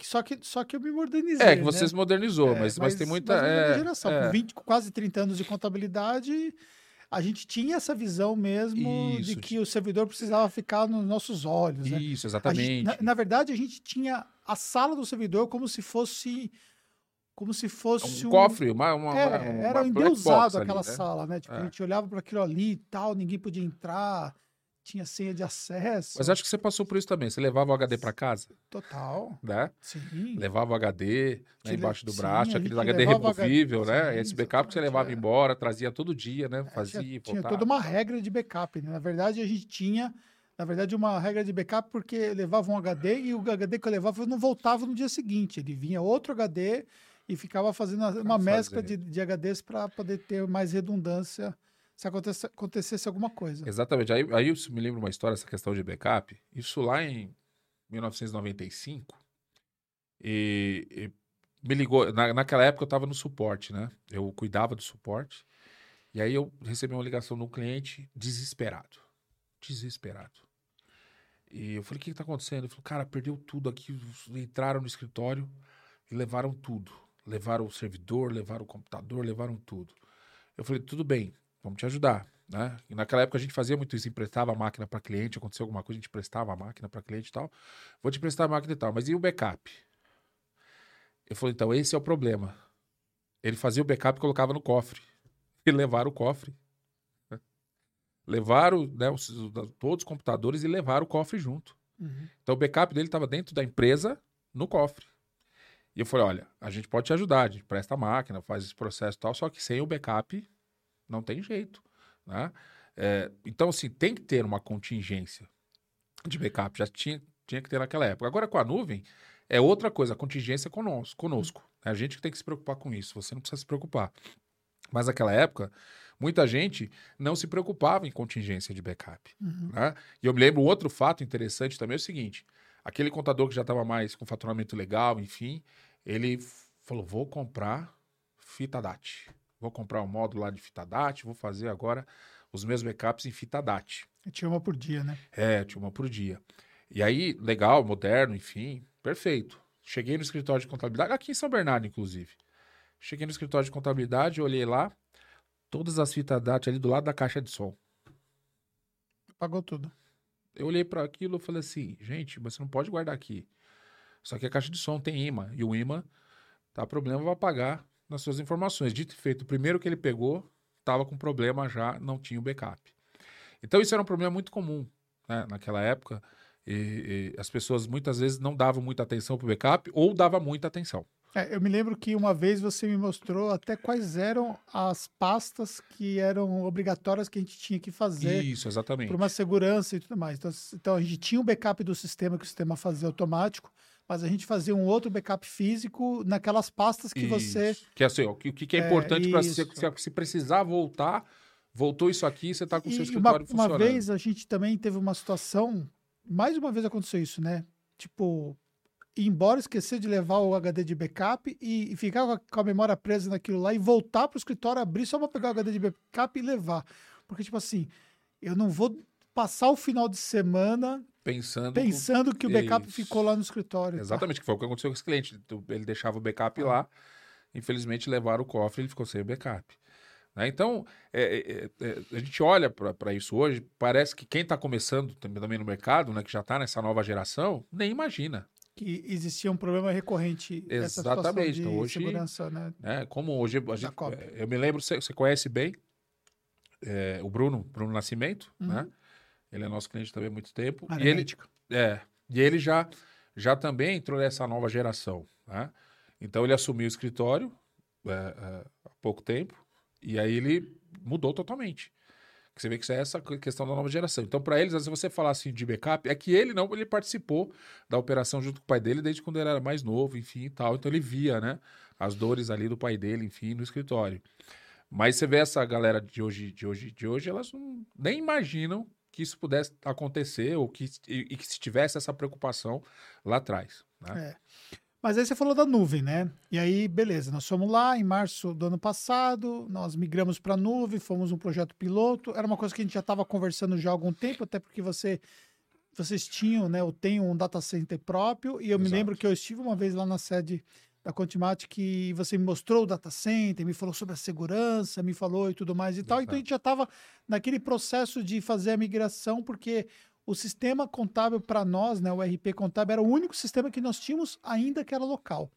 Só que, só que eu me modernizei. É, que você né? se modernizou, é, mas, mas, mas, tem muita. Mas é, geração, com 20, quase 30 anos de contabilidade, a gente tinha essa visão mesmo Isso, de que o servidor precisava ficar nos nossos olhos. Né? Isso, exatamente. Gente, na, na, verdade, a gente tinha a sala do servidor como se fosse. Como se fosse um, um cofre, uma, uma, é, uma era endeusado aquela ali, né? sala, né? Tipo, é. a gente olhava para aquilo ali e tal, ninguém podia entrar tinha senha de acesso. Mas acho que você passou por isso também. Você levava o HD para casa? Total. Né? Sim. Levava o HD né, embaixo do sim, braço, aquele HD removível, HD... né? Sim, Esse backup que você levava é. embora, trazia todo dia, né? Fazia, é, tinha, tinha toda uma regra de backup. Né? Na verdade, a gente tinha, na verdade, uma regra de backup porque levava um HD e o HD que eu levava não voltava no dia seguinte. Ele vinha outro HD e ficava fazendo uma mescla de, de HDs para poder ter mais redundância se acontecesse, acontecesse alguma coisa. Exatamente. Aí, aí eu me lembro uma história, essa questão de backup. Isso lá em 1995. E, e me ligou. Na, naquela época eu estava no suporte, né? Eu cuidava do suporte. E aí eu recebi uma ligação do cliente desesperado. Desesperado. E eu falei, o que está acontecendo? Ele falou, cara, perdeu tudo aqui. Entraram no escritório e levaram tudo. Levaram o servidor, levaram o computador, levaram tudo. Eu falei, tudo bem, vamos te ajudar. Né? E naquela época a gente fazia muito isso, emprestava a máquina para cliente, aconteceu alguma coisa, a gente prestava a máquina para cliente e tal. Vou te prestar a máquina e tal, mas e o backup? Eu falei, então, esse é o problema. Ele fazia o backup e colocava no cofre. E levaram o cofre. Levaram né, os, todos os computadores e levaram o cofre junto. Uhum. Então o backup dele estava dentro da empresa, no cofre. E eu falei, olha, a gente pode te ajudar, a gente presta a máquina, faz esse processo e tal, só que sem o backup não tem jeito. Né? É, então, assim, tem que ter uma contingência de backup. Já tinha, tinha que ter naquela época. Agora, com a nuvem, é outra coisa. A contingência é conosco. conosco. É a gente que tem que se preocupar com isso. Você não precisa se preocupar. Mas naquela época, muita gente não se preocupava em contingência de backup. Uhum. Né? E eu me lembro outro fato interessante também é o seguinte: aquele contador que já estava mais com faturamento legal, enfim, ele falou: vou comprar fita DAT. Vou comprar um módulo lá de fita DAT, vou fazer agora os meus backups em fita DAT. E tinha uma por dia, né? É, tinha uma por dia. E aí, legal, moderno, enfim, perfeito. Cheguei no escritório de contabilidade, aqui em São Bernardo, inclusive. Cheguei no escritório de contabilidade, olhei lá, todas as fitas DAT ali do lado da caixa de som. Pagou tudo. Eu olhei para aquilo e falei assim, gente, mas você não pode guardar aqui. Só que a caixa de som tem imã, e o imã, tá problema, vai pagar nas suas informações. Dito e feito, o primeiro que ele pegou estava com problema já, não tinha o backup. Então isso era um problema muito comum né, naquela época. E, e, as pessoas muitas vezes não davam muita atenção para o backup ou dava muita atenção. É, eu me lembro que uma vez você me mostrou até quais eram as pastas que eram obrigatórias que a gente tinha que fazer. Isso, exatamente. Para uma segurança e tudo mais. Então, então, a gente tinha o backup do sistema que o sistema fazia automático, mas a gente fazia um outro backup físico naquelas pastas que isso. você. Que é assim, o que, que é, é importante para se, se precisar voltar, voltou isso aqui, você está com o seu escritório uma, funcionando. Uma vez a gente também teve uma situação, mais uma vez aconteceu isso, né? Tipo, ir embora, esquecer de levar o HD de backup e, e ficar com a, com a, memória presa naquilo lá e voltar para o escritório, abrir só para pegar o HD de backup e levar. Porque, tipo assim, eu não vou passar o final de semana pensando, pensando que o backup Isso. ficou lá no escritório. Exatamente, tá? que foi o que aconteceu com esse cliente. Ele deixava o backup ah. lá, infelizmente levaram o cofre e ele ficou sem o backup. Né? Então, é, é, é, a gente olha para isso hoje, parece que quem está começando também no mercado, né, que já está nessa nova geração, nem imagina. Que existia um problema recorrente. Exatamente. Então, hoje, segurança, né? né? Como hoje, gente, é, eu me lembro, você, você conhece bem é, o Bruno, Bruno Nascimento, uhum. né? Ele é nosso cliente também há muito tempo. e ele, é, e ele já, já também entrou nessa nova geração. Né? Então ele assumiu o escritório é, é, há pouco tempo e aí ele mudou totalmente. Você vê que isso é essa questão da nova geração. Então, para eles, se você falar assim de backup, é que ele não, ele participou da operação junto com o pai dele desde quando ele era mais novo, enfim e tal. Então ele via, né, as dores ali do pai dele, enfim, no escritório. Mas você vê essa galera de hoje, de hoje, de hoje, elas não, nem imaginam que isso pudesse acontecer ou que, e, e que se tivesse essa preocupação lá atrás. Né? É. Mas aí você falou da nuvem, né? E aí, beleza, nós fomos lá em março do ano passado, nós migramos para a nuvem, fomos um projeto piloto. Era uma coisa que a gente já estava conversando já há algum tempo, até porque você vocês tinham, né? Eu tenho um data center próprio e eu Exato. me lembro que eu estive uma vez lá na sede da Contimatic que você me mostrou o data center, me falou sobre a segurança, me falou e tudo mais e Exato. tal. Então a gente já estava naquele processo de fazer a migração, porque o sistema contábil para nós, né, o RP contábil, era o único sistema que nós tínhamos ainda que era local.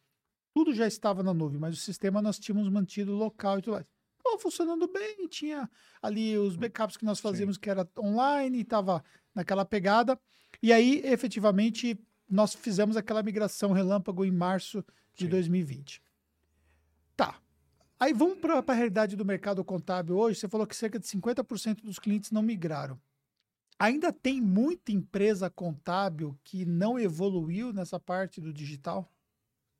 Tudo já estava na nuvem, mas o sistema nós tínhamos mantido local e tudo mais. Estava funcionando bem, tinha ali os backups que nós fazíamos Sim. que era online, estava naquela pegada. E aí, efetivamente, nós fizemos aquela migração relâmpago em março de Sim. 2020. Tá. Aí vamos para a realidade do mercado contábil hoje. Você falou que cerca de 50% dos clientes não migraram. Ainda tem muita empresa contábil que não evoluiu nessa parte do digital?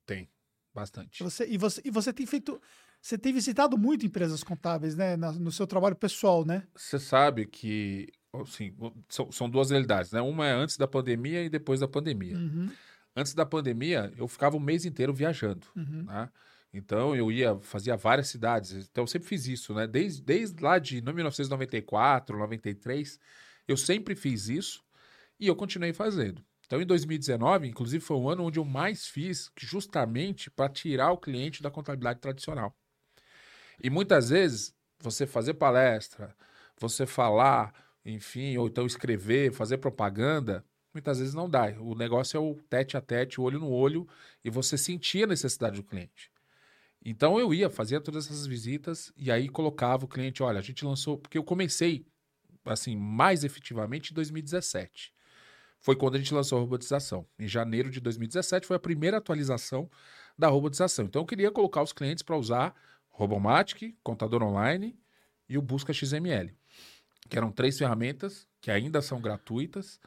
Tem, bastante. Você, e, você, e você tem feito. Você tem visitado muito empresas contábeis, né? no seu trabalho pessoal, né? Você sabe que assim, são, são duas realidades, né? Uma é antes da pandemia e depois da pandemia. Uhum. Antes da pandemia, eu ficava o mês inteiro viajando, uhum. né? Então eu ia, fazia várias cidades. Então eu sempre fiz isso, né? Desde, desde lá de 1994, 93, eu sempre fiz isso e eu continuei fazendo. Então, em 2019, inclusive, foi o ano onde eu mais fiz, justamente para tirar o cliente da contabilidade tradicional. E muitas vezes, você fazer palestra, você falar, enfim, ou então escrever, fazer propaganda, muitas vezes não dá. O negócio é o tete a tete, olho no olho, e você sentir a necessidade do cliente. Então eu ia, fazia todas essas visitas e aí colocava o cliente, olha, a gente lançou, porque eu comecei assim, mais efetivamente em 2017. Foi quando a gente lançou a robotização. Em janeiro de 2017 foi a primeira atualização da robotização. Então eu queria colocar os clientes para usar Robomatic, Contador Online e o Busca XML, que eram três ferramentas que ainda são gratuitas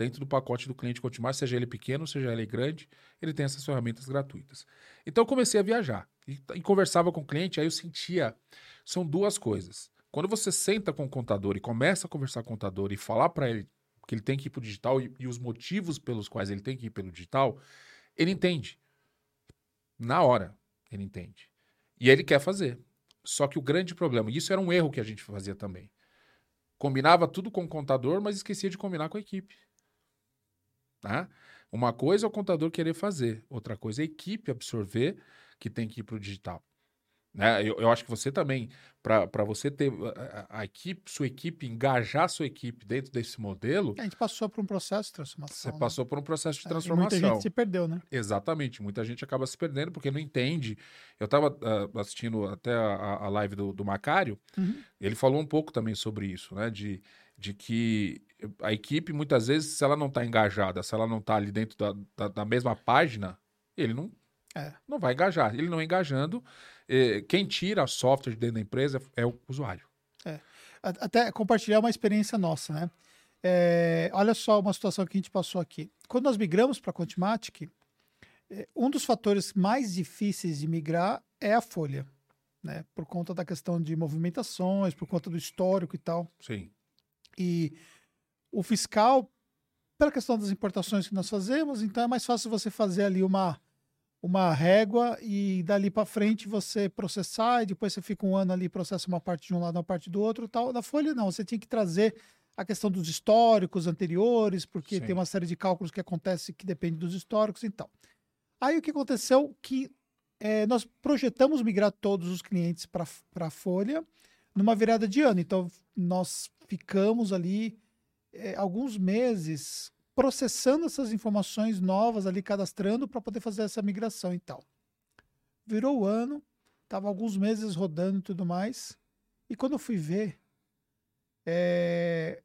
dentro do pacote do cliente Contimar, seja ele pequeno, seja ele grande, ele tem essas ferramentas gratuitas. Então eu comecei a viajar e, e conversava com o cliente, aí eu sentia, são duas coisas. Quando você senta com o contador e começa a conversar com o contador e falar para ele que ele tem que ir para o digital e, e, os motivos pelos quais ele tem que ir pelo digital, ele entende. Na hora, ele entende. E ele quer fazer. Só que o grande problema, e isso era um erro que a gente fazia também. Combinava tudo com o contador, mas esquecia de combinar com a equipe. Tá? Uma coisa é o contador querer fazer, outra coisa é a equipe absorver que tem que ir para o digital. Né? Eu, eu acho que você também, para você ter a, a, equipe, sua equipe, engajar sua equipe dentro desse modelo. A gente passou por um processo de transformação. Você né? passou por um processo de transformação. É, muita gente se perdeu, né? Exatamente, muita gente acaba se perdendo porque não entende. Eu estava uh, ah, assistindo até a, a live do, do Macário, uhum. ele falou um pouco também sobre isso, né? De, de que a equipe, muitas vezes, se ela não está engajada, se ela não está ali dentro da, da, da mesma página, ele não, é. não vai engajar. Ele não engajando eh, quem tira software dentro da empresa é o usuário. É. Até compartilhar uma experiência nossa, né? É, olha só uma situação que a gente passou aqui. Quando nós migramos para a Contimatic, é, um dos fatores mais difíceis de migrar é a folha, né? Por conta da questão de movimentações, por conta do histórico e tal. Sim. E o fiscal, pela questão das importações que nós fazemos, então é mais fácil você fazer ali uma uma régua e dali para frente você processar e depois você fica um ano ali processa uma parte de um lado, uma parte do outro, tal. Da folha não, você tinha que trazer a questão dos históricos anteriores, porque Sim. tem uma série de cálculos que acontece que depende dos históricos e tal. Aí o que aconteceu que é, nós projetamos migrar todos os clientes para a folha numa virada de ano. Então nós ficamos ali é, alguns meses processando essas informações novas ali, cadastrando para poder fazer essa migração e tal. Virou o ano, estava alguns meses rodando e tudo mais. E quando eu fui ver, é,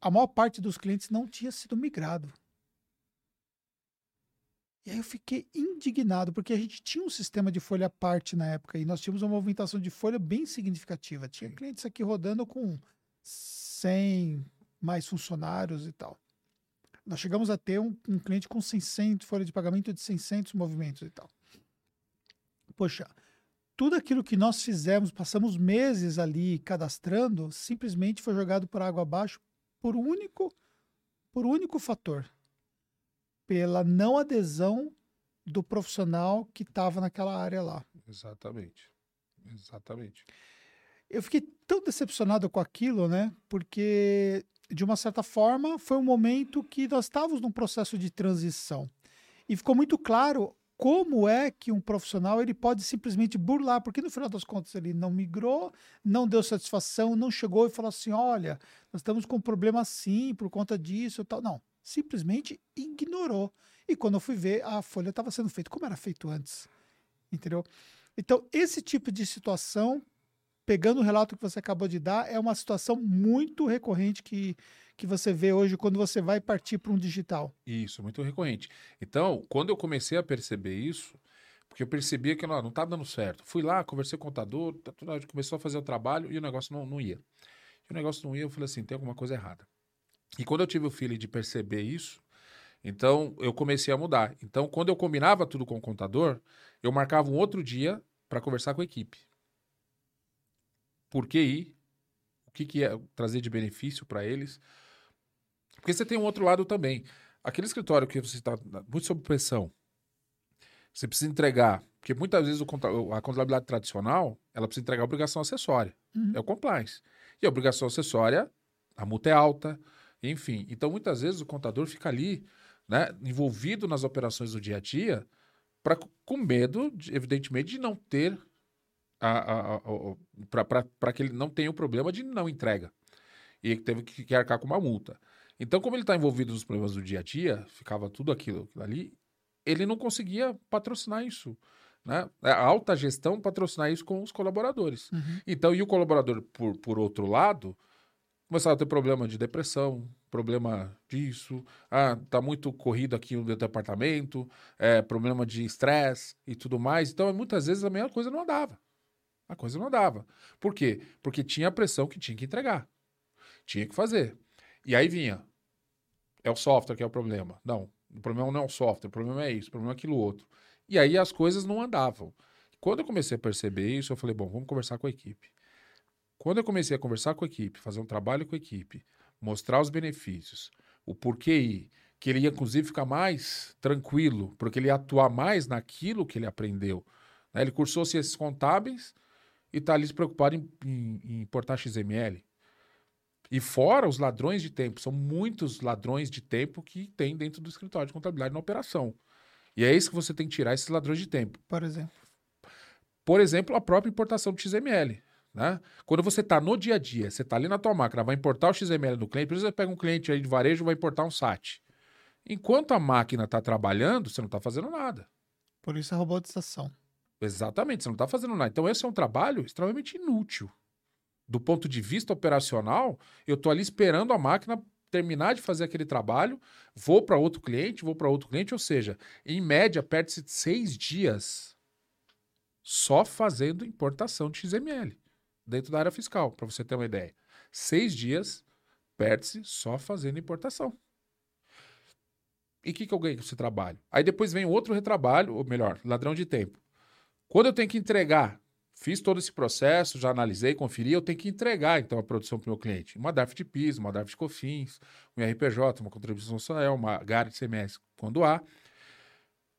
a maior parte dos clientes não tinha sido migrado. E aí eu fiquei indignado, porque a gente tinha um sistema de folha à parte na época e nós tínhamos uma movimentação de folha bem significativa. Tinha clientes aqui rodando com 100 mais funcionários e tal. Nós chegamos a ter um, um cliente com 600, folha de pagamento de 600 movimentos e tal. Poxa, tudo aquilo que nós fizemos, passamos meses ali cadastrando, simplesmente foi jogado por água abaixo por único, por único fator, pela não adesão do profissional que estava naquela área lá. Exatamente. Exatamente. Eu fiquei tão decepcionado com aquilo, né? Porque, de uma certa forma, foi um momento que nós estávamos num processo de transição. E ficou muito claro como é que um profissional ele pode simplesmente burlar, porque no final das contas ele não migrou, não deu satisfação, não chegou e falou assim: olha, nós estamos com um problema assim por conta disso e tal. Não, simplesmente ignorou. E quando eu fui ver, a folha estava sendo feita como era feito antes. Entendeu? Então, esse tipo de situação, pegando o relato que você acabou de dar, é uma situação muito recorrente que, que você vê hoje quando você vai partir para um digital. Isso, muito recorrente. Então, quando eu comecei a perceber isso, porque eu percebia que não estava dando certo. Fui lá, conversei com o contador, tá começou a fazer o trabalho e o negócio não, não ia. E o negócio não ia, eu falei assim, tem alguma coisa errada. E quando eu tive o feeling de perceber isso, então eu comecei a mudar. Então, quando eu combinava tudo com o contador, eu marcava um outro dia para conversar com a equipe. Por que ir? O que, que ia trazer de benefício para eles? Porque você tem um outro lado também. Aquele escritório que você está muito sob pressão, você precisa entregar. Porque muitas vezes o, a contabilidade tradicional, ela precisa entregar a obrigação acessória. Uhum. É o compliance. E a obrigação acessória, a multa é alta, enfim. Então, muitas vezes o contador fica ali, né, envolvido nas operações do dia a dia, pra, com medo, de, evidentemente, de não ter para que ele não tenha o problema de não entrega. E teve que, que arcar com uma multa. Então, como ele está envolvido nos problemas do dia a dia, ficava tudo aquilo, aquilo ali, ele não conseguia patrocinar isso. Né? É, a alta gestão patrocinar isso com os colaboradores. Uhum. Então, e o colaborador, por, por outro lado, começava a ter problema de depressão, problema disso, ah, tá muito corrido aqui no departamento, é, problema de estresse e tudo mais. Então, muitas vezes a mesma coisa não andava. A coisa não andava. Por quê? Porque tinha a pressão que tinha que entregar. Tinha que fazer. E aí vinha. É o software que é o problema. Não, o problema não é o software, o problema é isso, o problema é aquilo outro. E aí as coisas não andavam. Quando eu comecei a perceber isso, eu falei, bom, vamos conversar com a equipe. Quando eu comecei a conversar com a equipe, fazer um trabalho com a equipe, mostrar os benefícios, o porquê ir, que ele ia inclusive ficar mais tranquilo, porque ele ia atuar mais naquilo que ele aprendeu. Né? Ele cursou ciências contábeis e está ali se preocupado em, em, em importar XML. E fora os ladrões de tempo, são muitos ladrões de tempo que tem dentro do escritório de contabilidade na operação. E é isso que você tem que tirar esses ladrões de tempo. Por exemplo. Por exemplo, a própria importação de XML. Né? Quando você está no dia a dia, você está ali na tua máquina, vai importar o XML do cliente, por exemplo, você pega um cliente aí de varejo e vai importar um SAT. Enquanto a máquina está trabalhando, você não está fazendo nada. Por isso a robotização. Exatamente, você não está fazendo nada. Então, esse é um trabalho extremamente inútil. Do ponto de vista operacional, eu estou ali esperando a máquina terminar de fazer aquele trabalho, vou para outro cliente, vou para outro cliente, ou seja, em média, perde-se seis dias só fazendo importação de XML dentro da área fiscal, para você ter uma ideia. Seis dias perde-se só fazendo importação. E o que, que eu ganhei com esse trabalho? Aí depois vem outro retrabalho, ou melhor, ladrão de tempo. Quando eu tenho que entregar, fiz todo esse processo, já analisei, conferi, eu tenho que entregar então a produção para o meu cliente. Uma DARF de PIS, uma DARF de COFINS, um RPJ, uma contribuição social, uma GAR de CMS, quando há.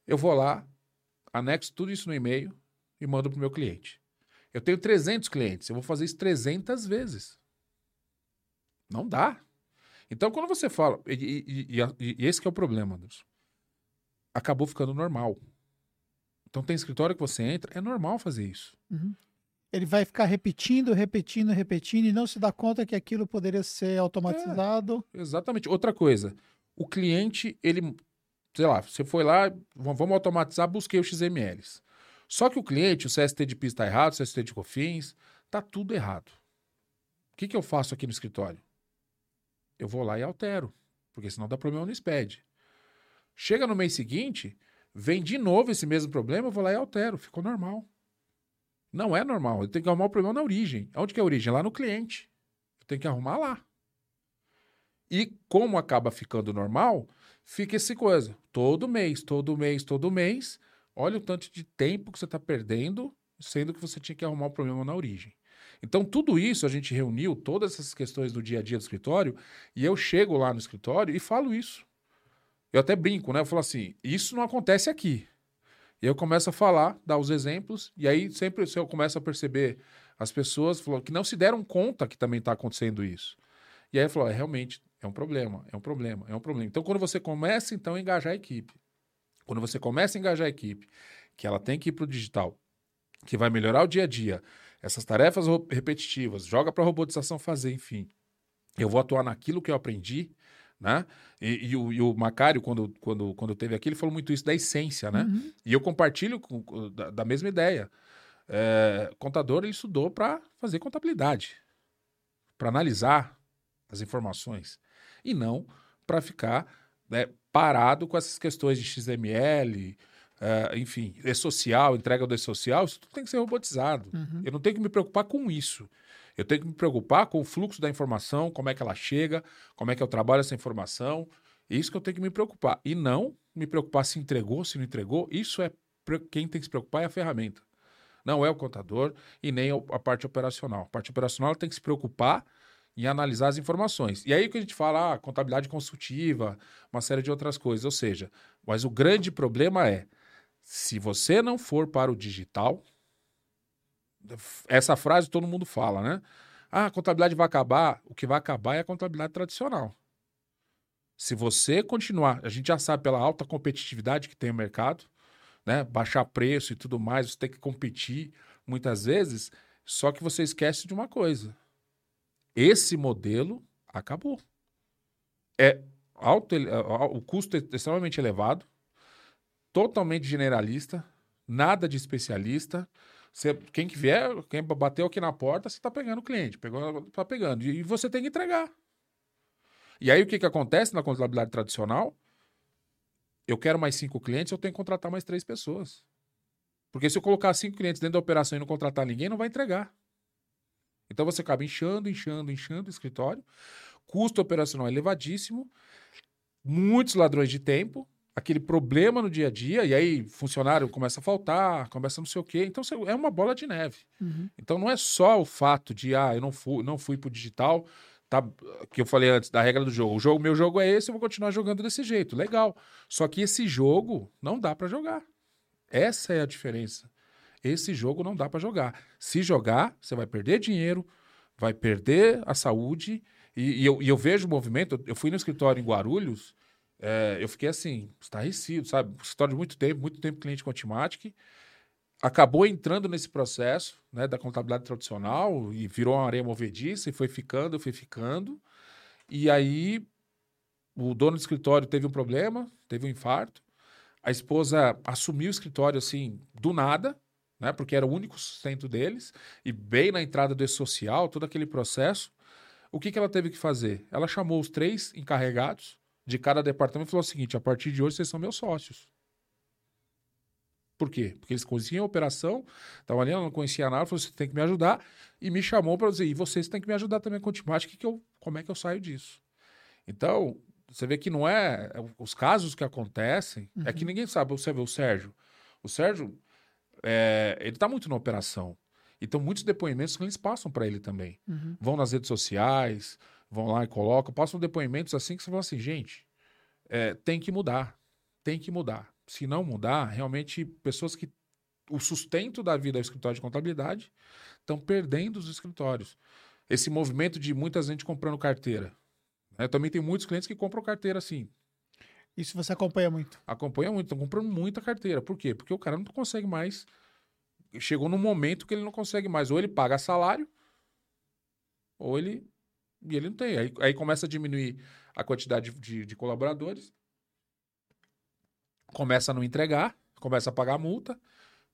Eu vou lá, anexo tudo isso no e-mail e mando para o meu cliente. Eu tenho 300 clientes, eu vou fazer isso 300 vezes. Não dá. Então, quando você fala. E, e, e, e esse é o problema, Anderson. Acabou ficando normal. Então, tem escritório que você entra, é normal fazer isso. Uhum. Ele vai ficar repetindo, repetindo, repetindo e não se dá conta que aquilo poderia ser automatizado. É, exatamente. Outra coisa, o cliente, ele, sei lá, você foi lá, vamos automatizar, busquei os XMLs. Só que o cliente, o CST de PIS está errado, o CST de COFINS, está tudo errado. O que, que eu faço aqui no escritório? Eu vou lá e altero, porque senão dá problema no SPED. Chega no mês seguinte, vem de novo esse mesmo problema, eu vou lá e altero, ficou normal. Não é normal, eu tenho que arrumar o problema na origem. Onde que é a origem? Lá no cliente. Eu tenho que arrumar lá. E como acaba ficando normal, fica essa coisa. Todo mês, todo mês, todo mês, Olha o tanto de tempo que você está perdendo, sendo que você tinha que arrumar o problema na origem. Então, tudo isso a gente reuniu, todas essas questões do dia a dia do escritório, e eu chego lá no escritório e falo isso. Eu até brinco, né? Eu falo assim: isso não acontece aqui. E eu começo a falar, dar os exemplos, e aí sempre eu começo a perceber as pessoas que não se deram conta que também está acontecendo isso. E aí falou: é, realmente, é um problema, é um problema, é um problema. Então, quando você começa então a engajar a equipe, quando você começa a engajar a equipe, que ela tem que ir para o digital, que vai melhorar o dia a dia, essas tarefas repetitivas, joga para a robotização fazer, enfim. Eu vou atuar naquilo que eu aprendi, né? E, e, o, e, o, Macário, quando, quando, quando teve aqui, ele falou muito isso da essência, né? Uhum. E eu compartilho com, da, da, mesma ideia. É, contador, ele estudou para fazer contabilidade, para analisar as informações, e não para ficar né, parado com essas questões de XML, é, enfim, e-social, entrega do e-social, isso tudo tem que ser robotizado. Uhum. Eu não tenho que me preocupar com isso. Eu tenho que me preocupar com o fluxo da informação, como é que ela chega, como é que eu trabalho essa informação. É isso que eu tenho que me preocupar. E não me preocupar se entregou, se não entregou. Isso é quem tem que se preocupar é a ferramenta. Não é o contador e nem a parte operacional. A parte operacional tem que se preocupar em analisar as informações. E aí que a gente fala, ah, contabilidade consultiva, uma série de outras coisas. Ou seja, mas o grande problema é, se você não for para o digital, essa frase todo mundo fala, né? Ah, a contabilidade vai acabar. O que vai acabar é a contabilidade tradicional. Se você continuar, a gente já sabe pela alta competitividade que tem o mercado, né? Baixar preço e tudo mais, você tem que competir muitas vezes, só que você esquece de uma coisa. Esse modelo acabou. É alto, o custo é extremamente elevado, totalmente generalista, nada de especialista. Você, quem que vier, quem bateu aqui na porta, você está pegando o cliente, pegou, tá pegando. E, você tem que entregar. E aí o que, que acontece na contabilidade tradicional? Eu quero mais cinco clientes, eu tenho que contratar mais três pessoas. Porque se eu colocar cinco clientes dentro da operação e não contratar ninguém, não vai entregar. Então você acaba inchando, inchando, inchando o escritório. Custo operacional elevadíssimo. Muitos ladrões de tempo aquele problema no dia a dia, e aí funcionário começa a faltar, começa não sei o quê. Então é uma bola de neve. Uhum. Então não é só o fato de, ah, eu não fui, não fui pro digital, tá, que eu falei antes da regra do jogo. O jogo, meu jogo é esse, eu vou continuar jogando desse jeito. Legal. Só que esse jogo não dá para jogar. Essa é a diferença. Esse jogo não dá para jogar. Se jogar, você vai perder dinheiro, vai perder a saúde. E, e, eu, e eu vejo o movimento. Eu fui no escritório em Guarulhos é, eu fiquei assim, estarrecido, sabe? História de muito tempo, muito tempo cliente com a Timatic. Acabou entrando nesse processo né, da contabilidade tradicional e virou uma areia movediça e foi ficando, foi ficando. E aí o dono do escritório teve um problema, teve um infarto. A esposa assumiu o escritório assim, do nada, né, porque era o único sustento deles, e bem na entrada do E-Social, todo aquele processo. O que, que ela teve que fazer? Ela chamou os três encarregados de cada departamento e falou o seguinte: a partir de hoje vocês são meus sócios. Por quê? Porque eles conheciam a operação, estavam ali, ela não conhecia nada, falou: você tem que me ajudar, e me chamou para dizer: e vocês têm que me ajudar também com a temática, que eu, como é que eu saio disso? Então, você vê que não é. é os casos que acontecem, uhum. é que uhum. ninguém sabe. Você vê o Sérgio. O Sérgio, é, ele está muito na operação. Então, muitos depoimentos que eles passam para ele também. Uhum. Vão nas redes sociais, vão lá e colocam, passam depoimentos assim que você fala assim, gente, é, tem que mudar, tem que mudar. Se não mudar, realmente pessoas que o sustento da vida é o escritório de contabilidade estão perdendo os escritórios. Esse movimento de muita gente comprando carteira. Né? Também tem muitos clientes que compram carteira assim. Isso você acompanha muito? Acompanha muito, estão comprando muita carteira. Por quê? Porque o cara não consegue mais. Chegou num momento que ele não consegue mais. Ou ele paga salário, ou ele e ele não tem. Aí, aí começa a diminuir a quantidade de, de colaboradores, começa a não entregar, começa a pagar multa,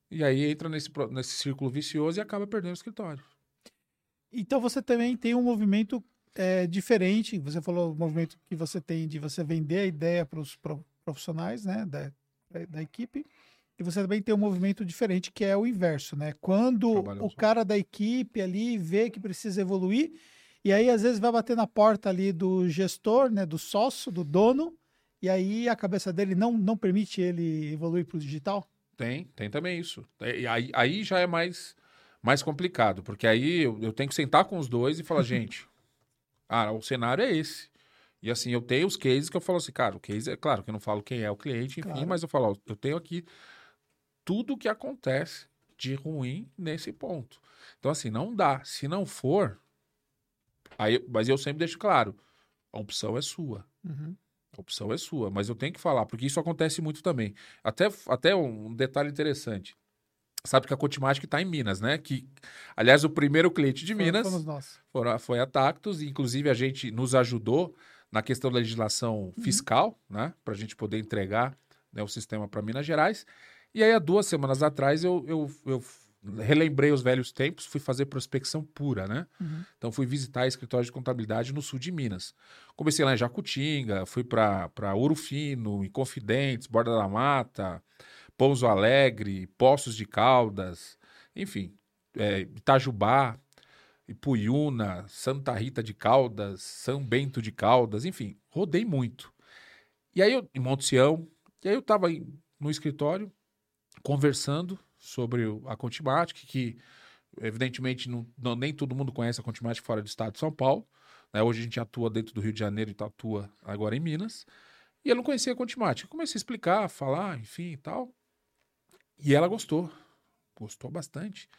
e aí entra nesse, nesse círculo vicioso e acaba perdendo o escritório. Então você também tem um movimento é, diferente. Você falou o movimento que você tem de você vender a ideia para os profissionais né, da, da equipe. E você também tem um movimento diferente que é o inverso, né? Quando o cara da equipe ali vê que precisa evoluir, e aí, às vezes, vai bater na porta ali do gestor, né, do sócio, do dono, e aí a cabeça dele não, não permite ele evoluir para o digital? Tem, tem também isso. E aí, aí já é mais, mais complicado, porque aí eu, eu tenho que sentar com os dois e falar, gente, ah, o cenário é esse. E assim, eu tenho os cases que eu falo assim, cara, o case é claro que eu não falo quem é o cliente, enfim, claro. mas eu falo, ó, eu tenho aqui tudo o que acontece de ruim nesse ponto. Então, assim, não dá. Se não for, aí, mas eu sempre deixo claro, a opção é sua. Uhum. A opção é sua, mas eu tenho que falar, porque isso acontece muito também. Até, até um detalhe interessante. Sabe que a Cotimatic está em Minas, né? Que, aliás, o primeiro cliente de Minas foi, foi a Tactus, e inclusive a gente nos ajudou na questão da legislação uhum. fiscal, né? Para a gente poder entregar né, o sistema para Minas Gerais. E aí, há duas semanas atrás, eu, eu, eu relembrei os velhos tempos, fui fazer prospecção pura, né? Uhum. Então fui visitar escritório de contabilidade no sul de Minas. Comecei lá em Jacutinga, fui para Ouro Fino, Inconfidentes, Borda da Mata, Pouso Alegre, Poços de Caldas, enfim, é, Itajubá, Ipuiuna, Santa Rita de Caldas, São Bento de Caldas, enfim, rodei muito. E aí eu, em Monte Sião, e aí eu estava no escritório conversando sobre a Contimatic, que evidentemente não, não, nem todo mundo conhece a Contimatic fora do estado de São Paulo. Né? Hoje a gente atua dentro do Rio de Janeiro e atua agora em Minas. E ela não conhecia a Contimatic. comecei a explicar, falar, enfim e tal. E ela gostou. Gostou bastante.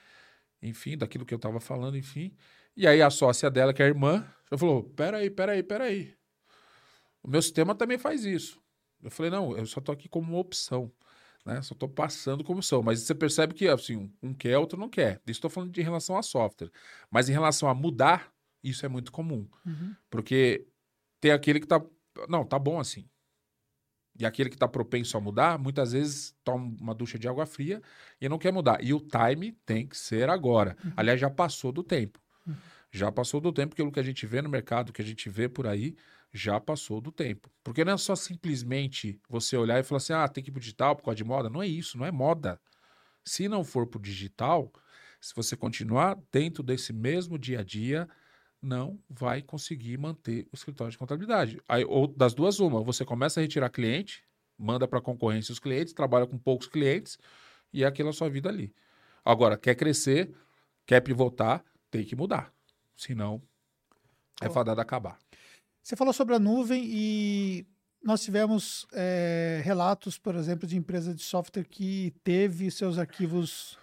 Enfim, daquilo que eu estava falando, enfim. E aí a sócia dela, que é a irmã, já falou: peraí, peraí, peraí. O meu sistema também faz isso. Eu falei, não, eu só tô aqui como uma opção né? Só estou passando como são. Mas você percebe que assim, um quer, outro não quer. Isso estou falando de relação a software. Mas em relação a mudar, isso é muito comum. Uhum. Porque tem aquele que está. Não, tá bom assim. E aquele que está propenso a mudar, muitas vezes toma uma ducha de água fria e não quer mudar. E o time tem que ser agora. Uhum. Aliás, já passou do tempo. Uhum. Já passou do tempo, o que a gente vê no mercado, que a gente vê por aí, já passou do tempo. Porque não é só simplesmente você olhar e falar assim, ah, tem que ir pro digital por causa de moda. Não é isso, não é moda. Se não for pro digital, se você continuar dentro desse mesmo dia a dia, não vai conseguir manter o escritório de contabilidade. Aí, ou das duas, uma, você começa a retirar cliente, manda para a concorrência os clientes, trabalha com poucos clientes e é aquela sua vida ali. Agora, quer crescer, quer pivotar, tem que mudar. Senão, é fadado a acabar. Você falou sobre a nuvem e nós tivemos é, relatos, por exemplo, de empresa de software que teve seus arquivos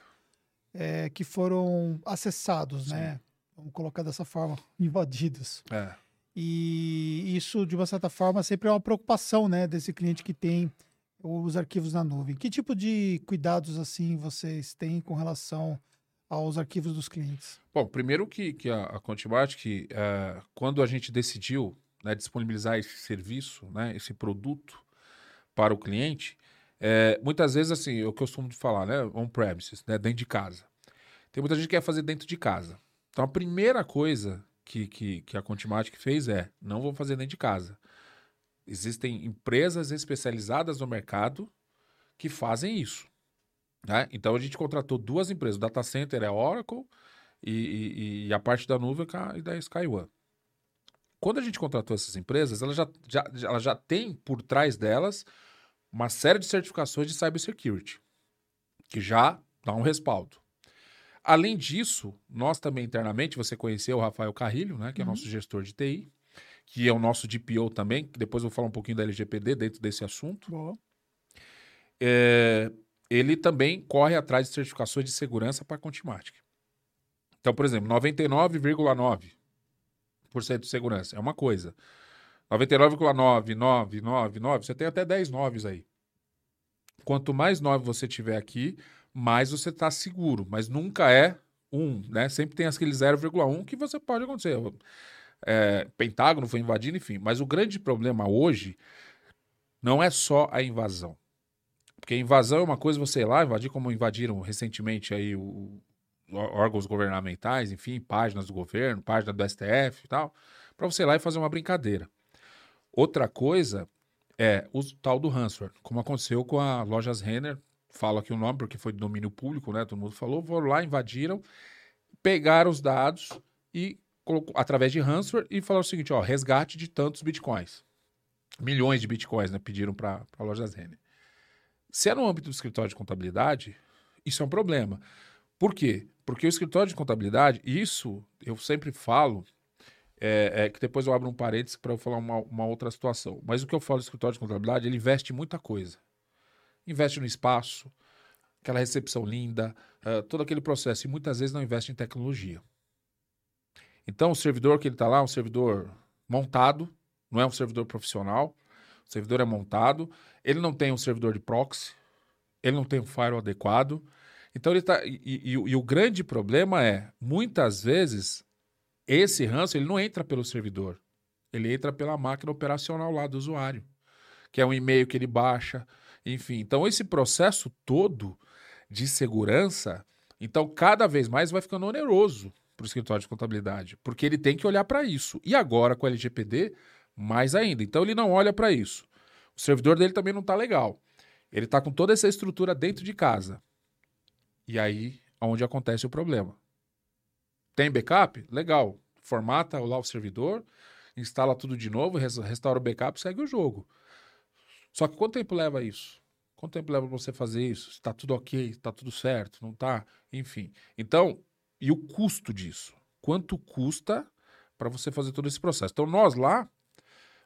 é, que foram acessados, Sim. né? Vamos colocar dessa forma, invadidos. É. E isso, de uma certa forma, sempre é uma preocupação, né, desse cliente que tem os arquivos na nuvem. Que tipo de cuidados assim vocês têm com relação aos arquivos dos clientes? Bom, primeiro que, que a, a Contimatic, é, quando a gente decidiu né, disponibilizar esse serviço, né, esse produto para o cliente, é, muitas vezes, assim, eu costumo falar, né, on-premises, né, dentro de casa. Tem muita gente que quer fazer dentro de casa. Então, a primeira coisa que, que, que a Contimatic fez é, não vou fazer dentro de casa. Existem empresas especializadas no mercado que fazem isso. Né? Então, a gente contratou duas empresas. O data center é a Oracle e, e, e a parte da nuvem é da SkyOne quando a gente contratou essas empresas, ela já, já, ela já tem por trás delas uma série de certificações de cybersecurity, que já dá um respaldo. Além disso, nós também internamente, você conheceu o Rafael Carrilho, né, que é uhum. nosso gestor de TI, que é o nosso DPO também, que depois eu vou falar um pouquinho da LGPD dentro desse assunto. Boa. É, ele também corre atrás de certificações de segurança para a Contimatic. Então, por exemplo, 99,9 de segurança. É uma coisa. 99,9999, você tem até 10 noves aí. Quanto mais 9 você tiver aqui, mais você está seguro. Mas nunca é 1, né? Sempre tem aquele 0,1 que você pode acontecer. É, Pentágono foi invadido, enfim. Mas o grande problema hoje não é só a invasão. Porque invasão é uma coisa, você ir lá invadir, como invadiram recentemente aí o, órgãos governamentais, enfim, páginas do governo, página do STF e tal, para você ir lá e fazer uma brincadeira. Outra coisa é o tal do ransomware, como aconteceu com a Lojas Renner, falo aqui o nome porque foi de domínio público, né? Todo mundo falou, foram lá, invadiram, pegaram os dados e colocou através de ransomware e falaram o seguinte, ó, resgate de tantos bitcoins. Milhões de bitcoins, né? Pediram para a Lojas Renner. Se é no âmbito do escritório de contabilidade, isso é um problema. Por quê? Porque o escritório de contabilidade, isso eu sempre falo, é, é que depois eu abro um parênteses para eu falar uma, uma, outra situação. Mas o que eu falo do escritório de contabilidade, ele investe muita coisa. Investe no espaço, aquela recepção linda, uh, todo aquele processo. E muitas vezes não investe em tecnologia. Então, o servidor que ele está lá é um servidor montado, não é um servidor profissional. O servidor é montado, ele não tem um servidor de proxy, ele não tem um firewall adequado, então ele tá. E, e, e, o grande problema é, muitas vezes, esse ranço ele não entra pelo servidor. Ele entra pela máquina operacional lá do usuário. Que é um e-mail que ele baixa. Enfim. Então, esse processo todo de segurança, então, cada vez mais vai ficando oneroso para o escritório de contabilidade. Porque ele tem que olhar para isso. E agora, com o LGPD, mais ainda. Então, ele não olha para isso. O servidor dele também não está legal. Ele está com toda essa estrutura dentro de casa. E aí, onde acontece o problema. Tem backup? Legal. Formata lá o servidor, instala tudo de novo, restaura o backup, segue o jogo. Só que quanto tempo leva isso? Quanto tempo leva para você fazer isso? Está tudo ok? Está tudo certo? Não está? Enfim. Então, e o custo disso? Quanto custa para você fazer todo esse processo? Então, nós lá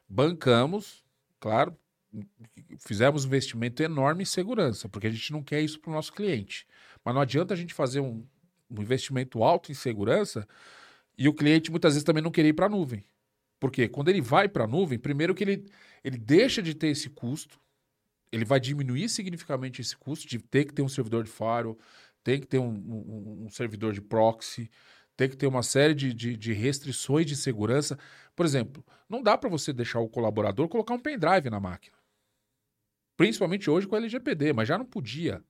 bancamos, claro, fizemos um investimento enorme em segurança, porque a gente não quer isso para o nosso cliente. Mas não adianta a gente fazer um, um investimento alto em segurança e o cliente muitas vezes também não querer ir para a nuvem. Porque quando ele vai para a nuvem, primeiro que ele, ele deixa de ter esse custo, ele vai diminuir significativamente esse custo de ter que ter um servidor de firewall, tem que ter um, um, um, servidor de proxy, tem que ter uma série de, de, de, restrições de segurança. Por exemplo, não dá para você deixar o colaborador colocar um pendrive na máquina. Principalmente hoje com a LGPD, mas já não podia.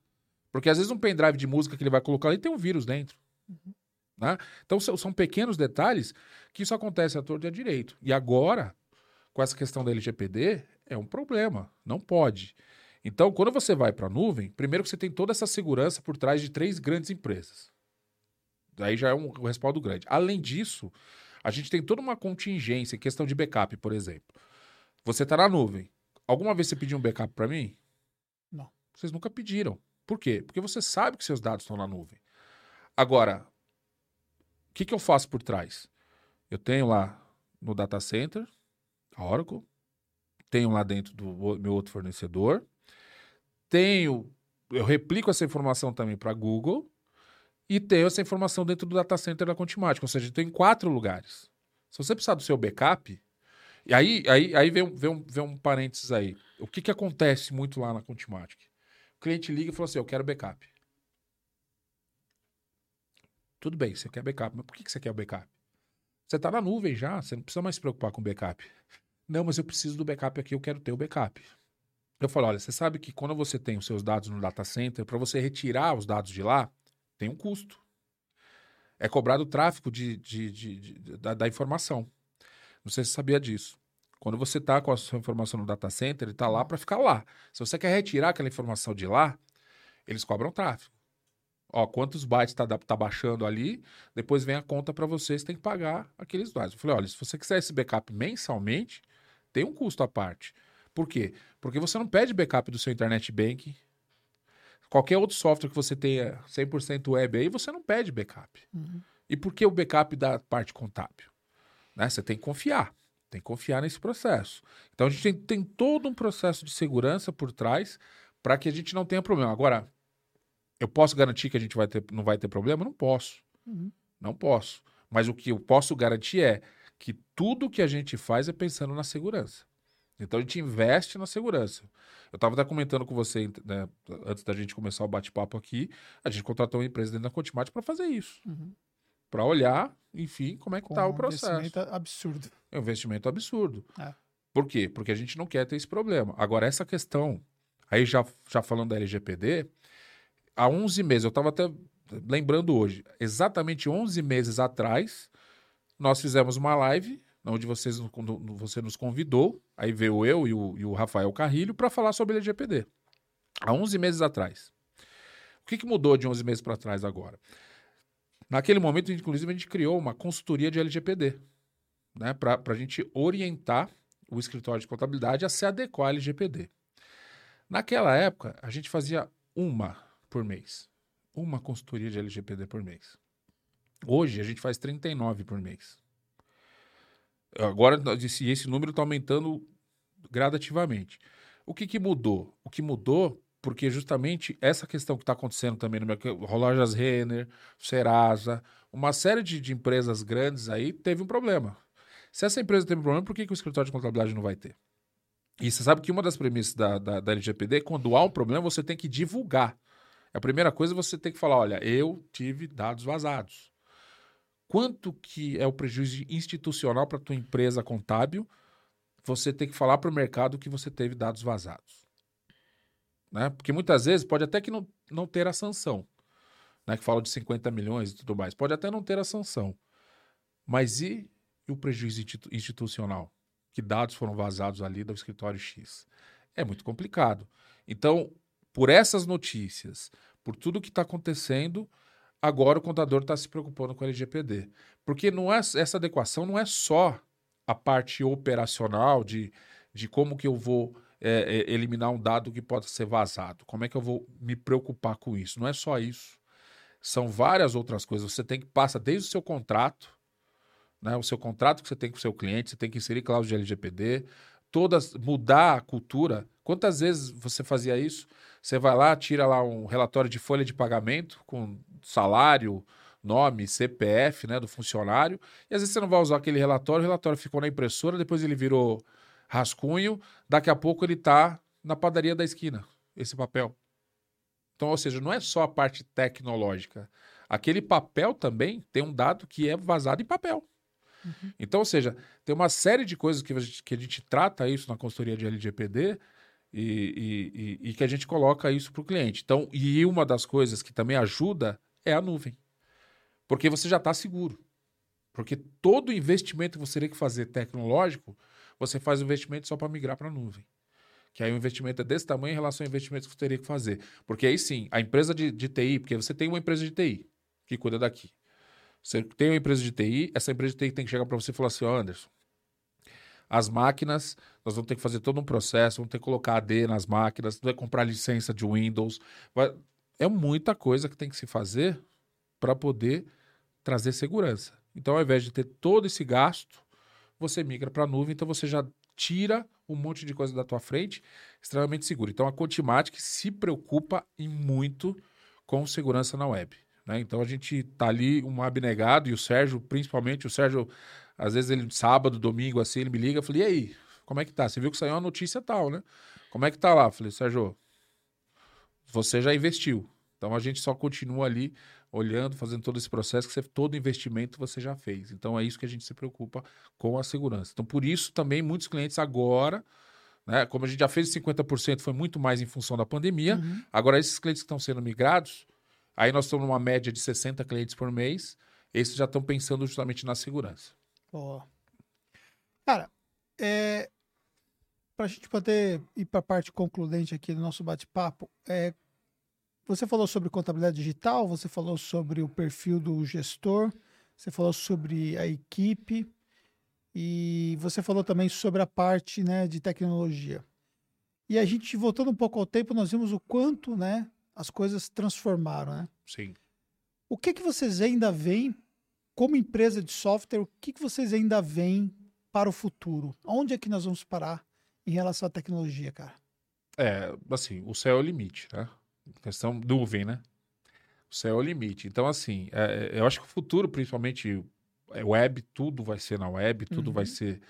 Porque às vezes um pendrive de música que ele vai colocar ali tem um vírus dentro. Uhum. Né? Então são pequenos detalhes que isso acontece a torto e a direito. E agora, com essa questão da LGPD, é um problema. Não pode. Então, quando você vai para a nuvem, primeiro que você tem toda essa segurança por trás de três grandes empresas. Daí já é um, um respaldo grande. Além disso, a gente tem toda uma contingência, questão de backup, por exemplo. Você está na nuvem. Alguma vez você pediu um backup para mim? Não. Vocês nunca pediram. Por quê? Porque você sabe que seus dados estão na nuvem. Agora, que, que eu faço por trás? Eu tenho lá no data center, a Oracle, tenho lá dentro do meu outro fornecedor, tenho, eu replico essa informação também para Google e tenho essa informação dentro do data center da Contimática, ou seja, eu tenho em quatro lugares. Se você precisar do seu backup, e aí, aí, aí vem, vem, um, vem um parênteses aí. O que, que acontece muito lá na Contimatic? cliente liga e fala assim: Eu quero backup. Tudo bem, você quer backup, mas por que você quer o backup? Você está na nuvem já, você não precisa mais se preocupar com backup. Não, mas eu preciso do backup aqui, eu quero ter o backup. Eu falo: olha, você sabe que quando você tem os seus dados no data center, para você retirar os dados de lá, tem um custo. É cobrado o tráfego de, de, de, de da, da informação. Não sei se você sabia disso. Quando você está com a sua informação no data center, ele está lá para ficar lá. Se você quer retirar aquela informação de lá, eles cobram tráfego. Ó, quantos bytes está tá baixando ali, depois vem a conta para você, você tem que pagar aqueles bytes. Eu falei, olha, se você quiser esse backup mensalmente, tem um custo à parte. Por quê? Porque você não pede backup do seu internet banking, qualquer outro software que você tenha 100% web aí, você não pede backup. Uhum. E por que o backup da parte contábil? Né? Você tem que confiar. Tem que confiar nesse processo. Então a gente tem, tem todo um processo de segurança por trás para que a gente não tenha problema. Agora, eu posso garantir que a gente vai ter, não vai ter problema? Não posso. Uhum. Não posso. Mas o que eu posso garantir é que tudo que a gente faz é pensando na segurança. Então a gente investe na segurança. Eu estava até comentando com você, né, antes da gente começar o bate-papo aqui, a gente contratou uma empresa dentro da Contimate para fazer isso. Uhum para olhar, enfim, como é que está o processo. Um investimento absurdo. É um investimento absurdo. É. Por quê? Porque a gente não quer ter esse problema. Agora, essa questão, aí já, já falando da LGPD, há 11 meses, eu estava até lembrando hoje, exatamente 11 meses atrás, nós fizemos uma live onde vocês, você nos convidou, aí veio eu e o, e o Rafael Carrilho para falar sobre LGPD. Há 11 meses atrás. O que, que mudou de 11 meses para trás agora? Naquele momento, inclusive, a gente criou uma consultoria de LGPD, né, para a gente orientar o escritório de contabilidade a se adequar ao LGPD. Naquela época, a gente fazia uma por mês. Uma consultoria de LGPD por mês. Hoje a gente faz 39 por mês. Agora esse, esse número está aumentando gradativamente. O que, que mudou? O que mudou porque justamente essa questão que está acontecendo também no mercado, Lojas Renner, Serasa, uma série de, de, empresas grandes aí teve um problema. Se essa empresa teve um problema, por que, que o escritório de contabilidade não vai ter? E você sabe que uma das premissas da, da, da LGPD, quando há um problema, você tem que divulgar. A primeira coisa você tem que falar, olha, eu tive dados vazados. Quanto que é o prejuízo institucional para tua empresa contábil? Você tem que falar para o mercado que você teve dados vazados. Né? Porque muitas vezes pode até que não, não ter a sanção, né? que fala de 50 milhões e tudo mais. Pode até não ter a sanção. Mas e, e o prejuízo institucional? Que dados foram vazados ali do escritório X? É muito complicado. Então, por essas notícias, por tudo que está acontecendo, agora o contador está se preocupando com a LGPD. Porque não é, essa adequação não é só a parte operacional de, de como que eu vou é, é, eliminar um dado que pode ser vazado. Como é que eu vou me preocupar com isso? Não é só isso. São várias outras coisas. Você tem que passar desde o seu contrato, né, o seu contrato que você tem com o seu cliente, você tem que inserir cláusula de LGPD, todas mudar a cultura. Quantas vezes você fazia isso? Você vai lá, tira lá um relatório de folha de pagamento com salário, nome, CPF, né, do funcionário, e às vezes você não vai usar aquele relatório, o relatório ficou na impressora, depois ele virou rascunho, daqui a pouco ele está na padaria da esquina, esse papel. Então, ou seja, não é só a parte tecnológica. Aquele papel também tem um dado que é vazado em papel. Uhum. Então, ou seja, tem uma série de coisas que a gente, que a gente trata isso na consultoria de LGPD e, e, e, que a gente coloca isso para o cliente. Então, e uma das coisas que também ajuda é a nuvem. Porque você já está seguro. Porque todo investimento que você teria que fazer tecnológico, você faz o investimento só para migrar para a nuvem. Que aí o investimento é desse tamanho em relação ao investimento que você teria que fazer. Porque aí sim, a empresa de, de TI, porque você tem uma empresa de TI que cuida daqui. Você tem uma empresa de TI, essa empresa de TI tem que chegar para você e falar assim: oh, Anderson, as máquinas, nós vamos ter que fazer todo um processo, vamos ter que colocar AD nas máquinas, vai comprar licença de Windows. Vai... É muita coisa que tem que se fazer para poder trazer segurança. Então, ao invés de ter todo esse gasto, você migra para a nuvem, então você já tira um monte de coisa da tua frente, extremamente seguro. Então, a Contimatic se preocupa em muito com segurança na web. Né? Então, a gente tá ali um abnegado, e o Sérgio, principalmente, o Sérgio às vezes ele, sábado, domingo, assim, ele me liga, eu falei, e aí, como é que tá? Você viu que saiu uma notícia tal, né? Como é que tá lá? Eu falei, Sérgio, você já investiu. Então a gente só continua ali olhando, fazendo todo esse processo, que você, todo investimento você já fez. Então é isso que a gente se preocupa com a segurança. Então por isso também muitos clientes agora, né, como a gente já fez 50%, foi muito mais em função da pandemia. Uhum. Agora esses clientes que estão sendo migrados, aí nós estamos numa média de 60 clientes por mês, esses já estão pensando justamente na segurança. Ó. Cara, é, para a gente poder ir para a parte concludente aqui do nosso bate-papo, é, você falou sobre contabilidade digital, você falou sobre o perfil do gestor, você falou sobre a equipe e você falou também sobre a parte né, de tecnologia. E a gente, voltando um pouco ao tempo, nós vimos o quanto né, as coisas transformaram. Né? Sim. O que, que vocês ainda veem como empresa de software, o que, que vocês ainda veem para o futuro? Onde é que nós vamos parar em relação à tecnologia, cara? É, assim, o céu é o limite, né? Questão nuvem, né? O céu é o limite. Então, assim, é, é eu acho que o futuro, principalmente é web, tudo vai ser na web, tudo uhum. vai ser.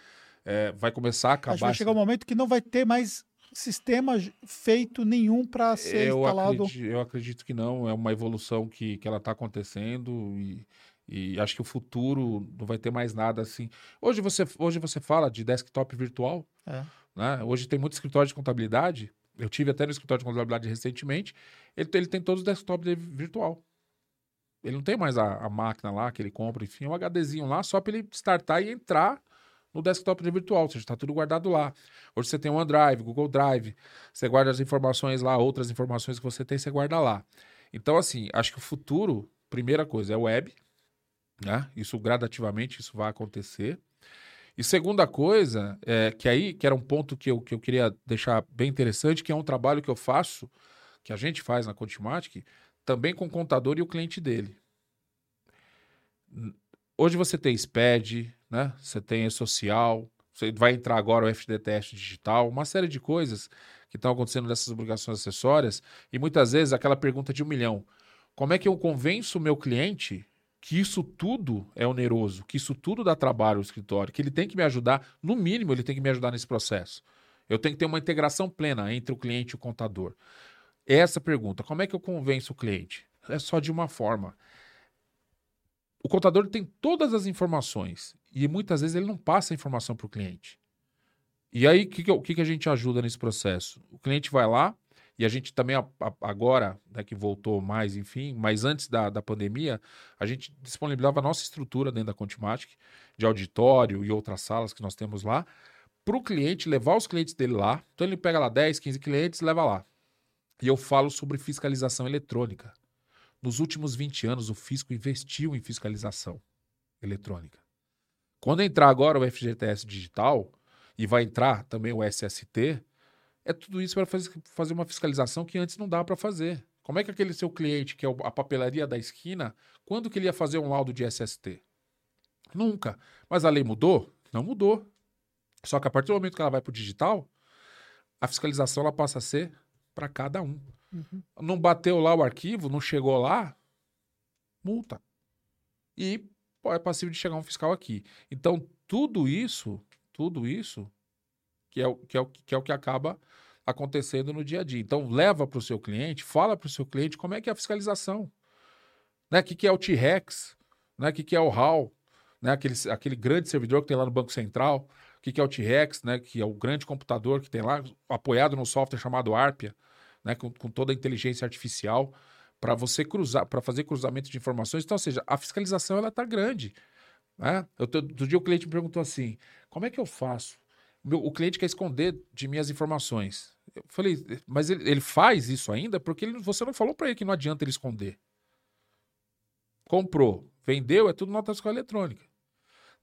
É, vai começar a acabar. Acho que vai chegar um momento que não vai ter mais sistema feito nenhum para ser eu instalado. Acredito, eu acredito que não. É uma evolução que, que ela está acontecendo e e acho que o futuro não vai ter mais nada assim. Hoje você, hoje você fala de desktop virtual. É. Né? Hoje tem muito escritório de contabilidade. Eu tive até no escritório de contabilidade recentemente. Ele, ele tem todos os desktops virtual. Ele não tem mais a, a, máquina lá que ele compra, enfim, é um HDzinho lá só para ele startar e entrar no desktop virtual, ou seja, está tudo guardado lá. Hoje você tem o OneDrive, Google Drive, você guarda as informações lá, outras informações que você tem, você guarda lá. Então, assim, acho que o futuro, primeira coisa, é web, né? Isso gradativamente isso vai acontecer. E segunda coisa, é, que aí, que era um ponto que eu, que eu queria deixar bem interessante, que é um trabalho que eu faço, que a gente faz na Contimatic, também com o contador e o cliente dele. Hoje você tem SPED, né? Você tem e-social, você vai entrar agora o FDTS digital, uma série de coisas que estão acontecendo nessas obrigações acessórias. E muitas vezes aquela pergunta de um milhão: como é que eu convenço o meu cliente que isso tudo é oneroso, que isso tudo dá trabalho ao escritório, que ele tem que me ajudar, no mínimo ele tem que me ajudar nesse processo. Eu tenho que ter uma integração plena entre o cliente e o contador. Essa pergunta, como é que eu convenço o cliente? É só de uma forma. O contador tem todas as informações e muitas vezes ele não passa a informação para o cliente. E aí, o que, que, que, a gente ajuda nesse processo? O cliente vai lá, e a gente também, agora, né, que voltou mais, enfim, mas antes da, da pandemia, a gente disponibilizava a nossa estrutura dentro da Contimatic, de auditório e outras salas que nós temos lá, para o cliente levar os clientes dele lá. Então ele pega lá 10, 15 clientes leva lá. E eu falo sobre fiscalização eletrônica. Nos últimos 20 anos, o fisco investiu em fiscalização eletrônica. Quando entrar agora o FGTS digital, e vai entrar também o SST, é tudo isso para fazer uma fiscalização que antes não dava para fazer. Como é que aquele seu cliente, que é a papelaria da esquina, quando que ele ia fazer um laudo de SST? Nunca. Mas a lei mudou? Não mudou. Só que a partir do momento que ela vai para o digital, a fiscalização ela passa a ser para cada um. Uhum. Não bateu lá o arquivo, não chegou lá, multa. E é passivo de chegar um fiscal aqui. Então, tudo isso, tudo isso, que é o que, é o, que, é o que acaba acontecendo no dia a dia. Então, leva para o seu cliente, fala para o seu cliente como é que é a fiscalização. Né? O que, que é o T-Rex, né? o que, que é o HAL, né? aquele, aquele grande servidor que tem lá no Banco Central, o que, que é o T-Rex, né? que é o grande computador que tem lá, apoiado no software chamado Arpia, né? com, com toda a inteligência artificial, para você cruzar, para fazer cruzamento de informações. Então, ou seja, a fiscalização ela está grande. Né? Eu, do dia o cliente me perguntou assim: como é que eu faço? O cliente quer esconder de mim as informações. Eu falei, mas ele, ele faz isso ainda porque ele, você não falou para ele que não adianta ele esconder. Comprou, vendeu, é tudo nota fiscal eletrônica.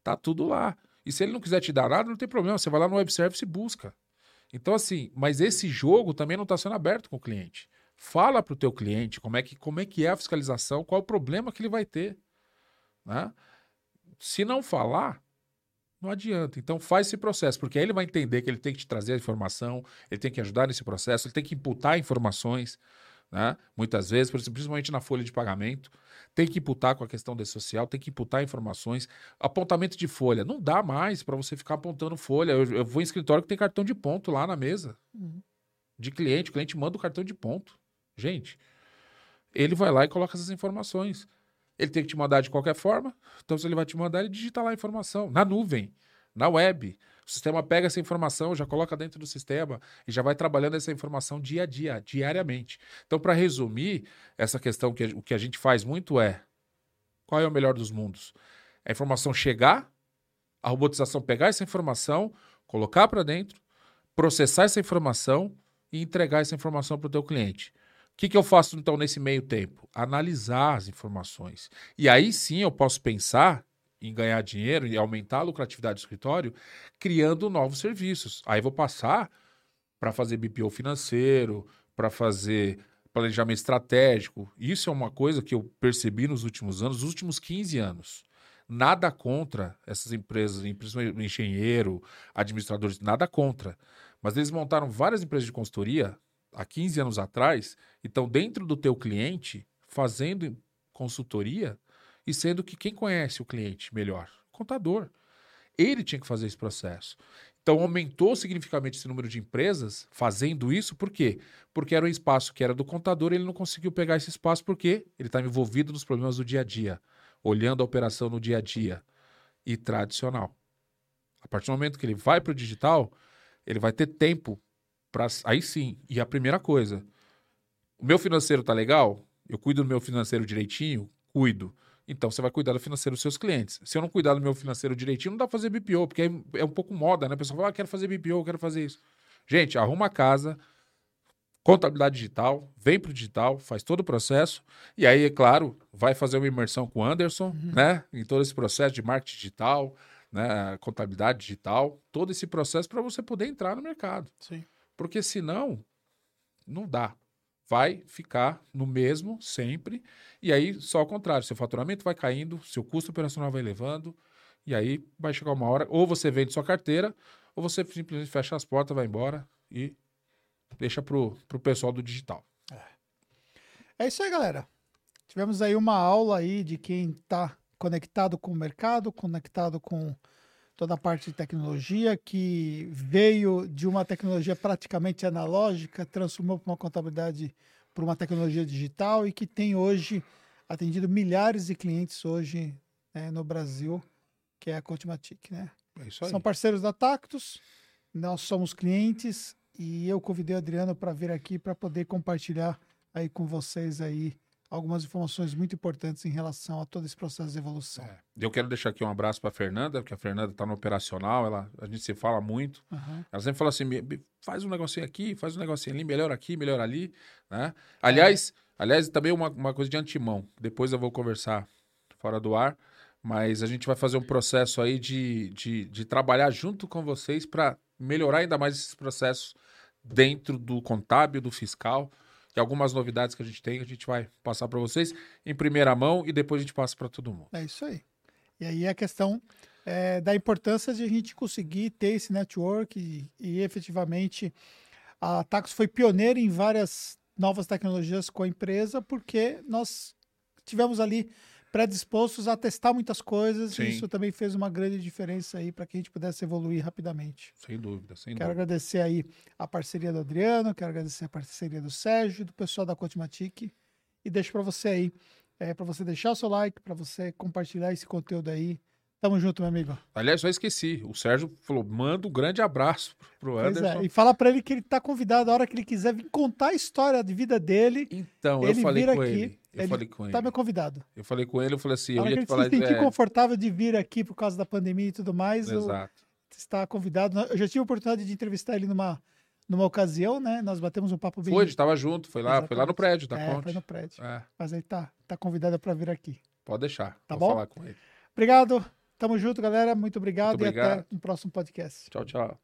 Tá tudo lá. E se ele não quiser te dar nada, não tem problema. Você vai lá no web service e busca. Então, assim, mas esse jogo também não está sendo aberto com o cliente. Fala para o teu cliente como é, que, como é que é a fiscalização, qual é o problema que ele vai ter. Né? Se não falar, não adianta. Então faz esse processo, porque aí ele vai entender que ele tem que te trazer a informação, ele tem que ajudar nesse processo, ele tem que imputar informações, né? Muitas vezes, principalmente na folha de pagamento, tem que imputar com a questão de social, tem que imputar informações. Apontamento de folha. Não dá mais para você ficar apontando folha. Eu, eu, vou em escritório que tem cartão de ponto lá na mesa. Uhum. De cliente. O cliente manda o cartão de ponto. Gente, ele vai lá e coloca essas informações. Ele tem que te mandar de qualquer forma. Então, se ele vai te mandar, ele digita lá a informação, na nuvem, na web. O sistema pega essa informação, já coloca dentro do sistema e já vai trabalhando essa informação dia a dia, diariamente. Então, para resumir, essa questão que o que a gente faz muito é: qual é o melhor dos mundos? A informação chegar, a robotização pegar essa informação, colocar para dentro, processar essa informação e entregar essa informação para o teu cliente que, que eu faço então nesse meio tempo? Analisar as informações. E aí sim eu posso pensar em ganhar dinheiro e aumentar a lucratividade do escritório, criando novos serviços. Aí vou passar para fazer BPO financeiro, para fazer planejamento estratégico. Isso é uma coisa que eu percebi nos últimos anos, nos últimos 15 anos. Nada contra essas empresas, engenheiro, administradores, nada contra. Mas eles montaram várias empresas de consultoria há 15 anos atrás e estão dentro do teu cliente fazendo consultoria e sendo que quem conhece o cliente melhor? O contador. Ele tinha que fazer esse processo. Então aumentou significativamente esse número de empresas fazendo isso, por quê? Porque era um espaço que era do contador, ele não conseguiu pegar esse espaço porque ele estava envolvido nos problemas do dia a dia, olhando a operação no dia a dia e tradicional. A partir do momento que ele vai para o digital, ele vai ter tempo Pra, aí sim. E a primeira coisa, o meu financeiro tá legal? Eu cuido do meu financeiro direitinho? Cuido. Então você vai cuidar do financeiro dos seus clientes. Se eu não cuidar do meu financeiro direitinho, não dá pra fazer BPO, porque é, um pouco moda, né? A pessoa fala, ah, quero fazer BPO, quero fazer isso. Gente, arruma a casa, contabilidade digital, vem pro digital, faz todo o processo, e aí, é claro, vai fazer uma imersão com o Anderson, uhum. né? Em todo esse processo de marketing digital, né? Contabilidade digital, todo esse processo para você poder entrar no mercado. Sim. Porque senão, não dá. vai ficar no mesmo sempre. E aí, só ao contrário, seu faturamento vai caindo, seu custo operacional vai elevando, e aí vai chegar uma hora, ou você vende sua carteira, ou você simplesmente fecha as portas, vai embora e deixa pro, pro pessoal do digital. É. é isso aí, galera. Tivemos aí uma aula aí de quem está conectado com o mercado, conectado com toda a parte de tecnologia, que veio de uma tecnologia praticamente analógica, transformou para uma contabilidade para uma tecnologia digital e que tem hoje atendido milhares de clientes hoje né, no Brasil, que é a Contimatic, né? É São parceiros da Tactus, nós somos clientes e eu convidei o Adriano para vir aqui para poder compartilhar aí com vocês aí algumas informações muito importantes em relação a todo esse processo de evolução. É. Eu quero deixar aqui um abraço para a Fernanda, porque a Fernanda está no operacional, ela, a gente se fala muito. Uhum. Ela sempre fala assim: faz um negocinho aqui, faz um negocinho ali, melhor aqui, melhor ali. Né? Aliás, é. aliás, também uma, uma coisa de antemão, depois eu vou conversar fora do ar, mas a gente vai fazer um processo aí de, de, de trabalhar junto com vocês para melhorar ainda mais esses processos dentro do contábil, do fiscal e algumas novidades que a gente tem, a gente vai passar para vocês em primeira mão e depois a gente passa para todo mundo. É isso aí. E aí a questão é, da importância de a gente conseguir ter esse network e, e efetivamente a Tacos foi pioneira em várias novas tecnologias com a empresa porque nós tivemos ali predispostos a testar muitas coisas Sim. e isso também fez uma grande diferença aí para que a gente pudesse evoluir rapidamente. Sem dúvida, sem quero dúvida. agradecer aí a parceria do Adriano, quero agradecer a parceria do Sérgio, do pessoal da Cotimatic e deixo para você aí, é, para você deixar o seu like, para você compartilhar esse conteúdo aí. Tamo junto, meu amigo. Aliás, só esqueci. O Sérgio falou: manda um grande abraço pro é, Anderson. É. E fala para ele que ele tá convidado a hora que ele quiser vir contar a história de vida dele. Então, eu falei com aqui. ele. Eu ele falei com tá ele. Tá meu convidado. Eu falei com ele, eu falei assim, eu ia te falar... Se sentir é... confortável de vir aqui por causa da pandemia e tudo mais, Exato. está convidado. Eu já tive a oportunidade de entrevistar ele numa, numa ocasião, né? Nós batemos um papo bem... Foi, a gente estava junto, foi lá, foi lá no prédio da é, Conte. foi no prédio. É. Mas aí tá, tá convidado para vir aqui. Pode deixar, tá vou bom? falar com ele. Obrigado, tamo junto, galera, muito obrigado, muito obrigado. e até no próximo podcast. Tchau, tchau.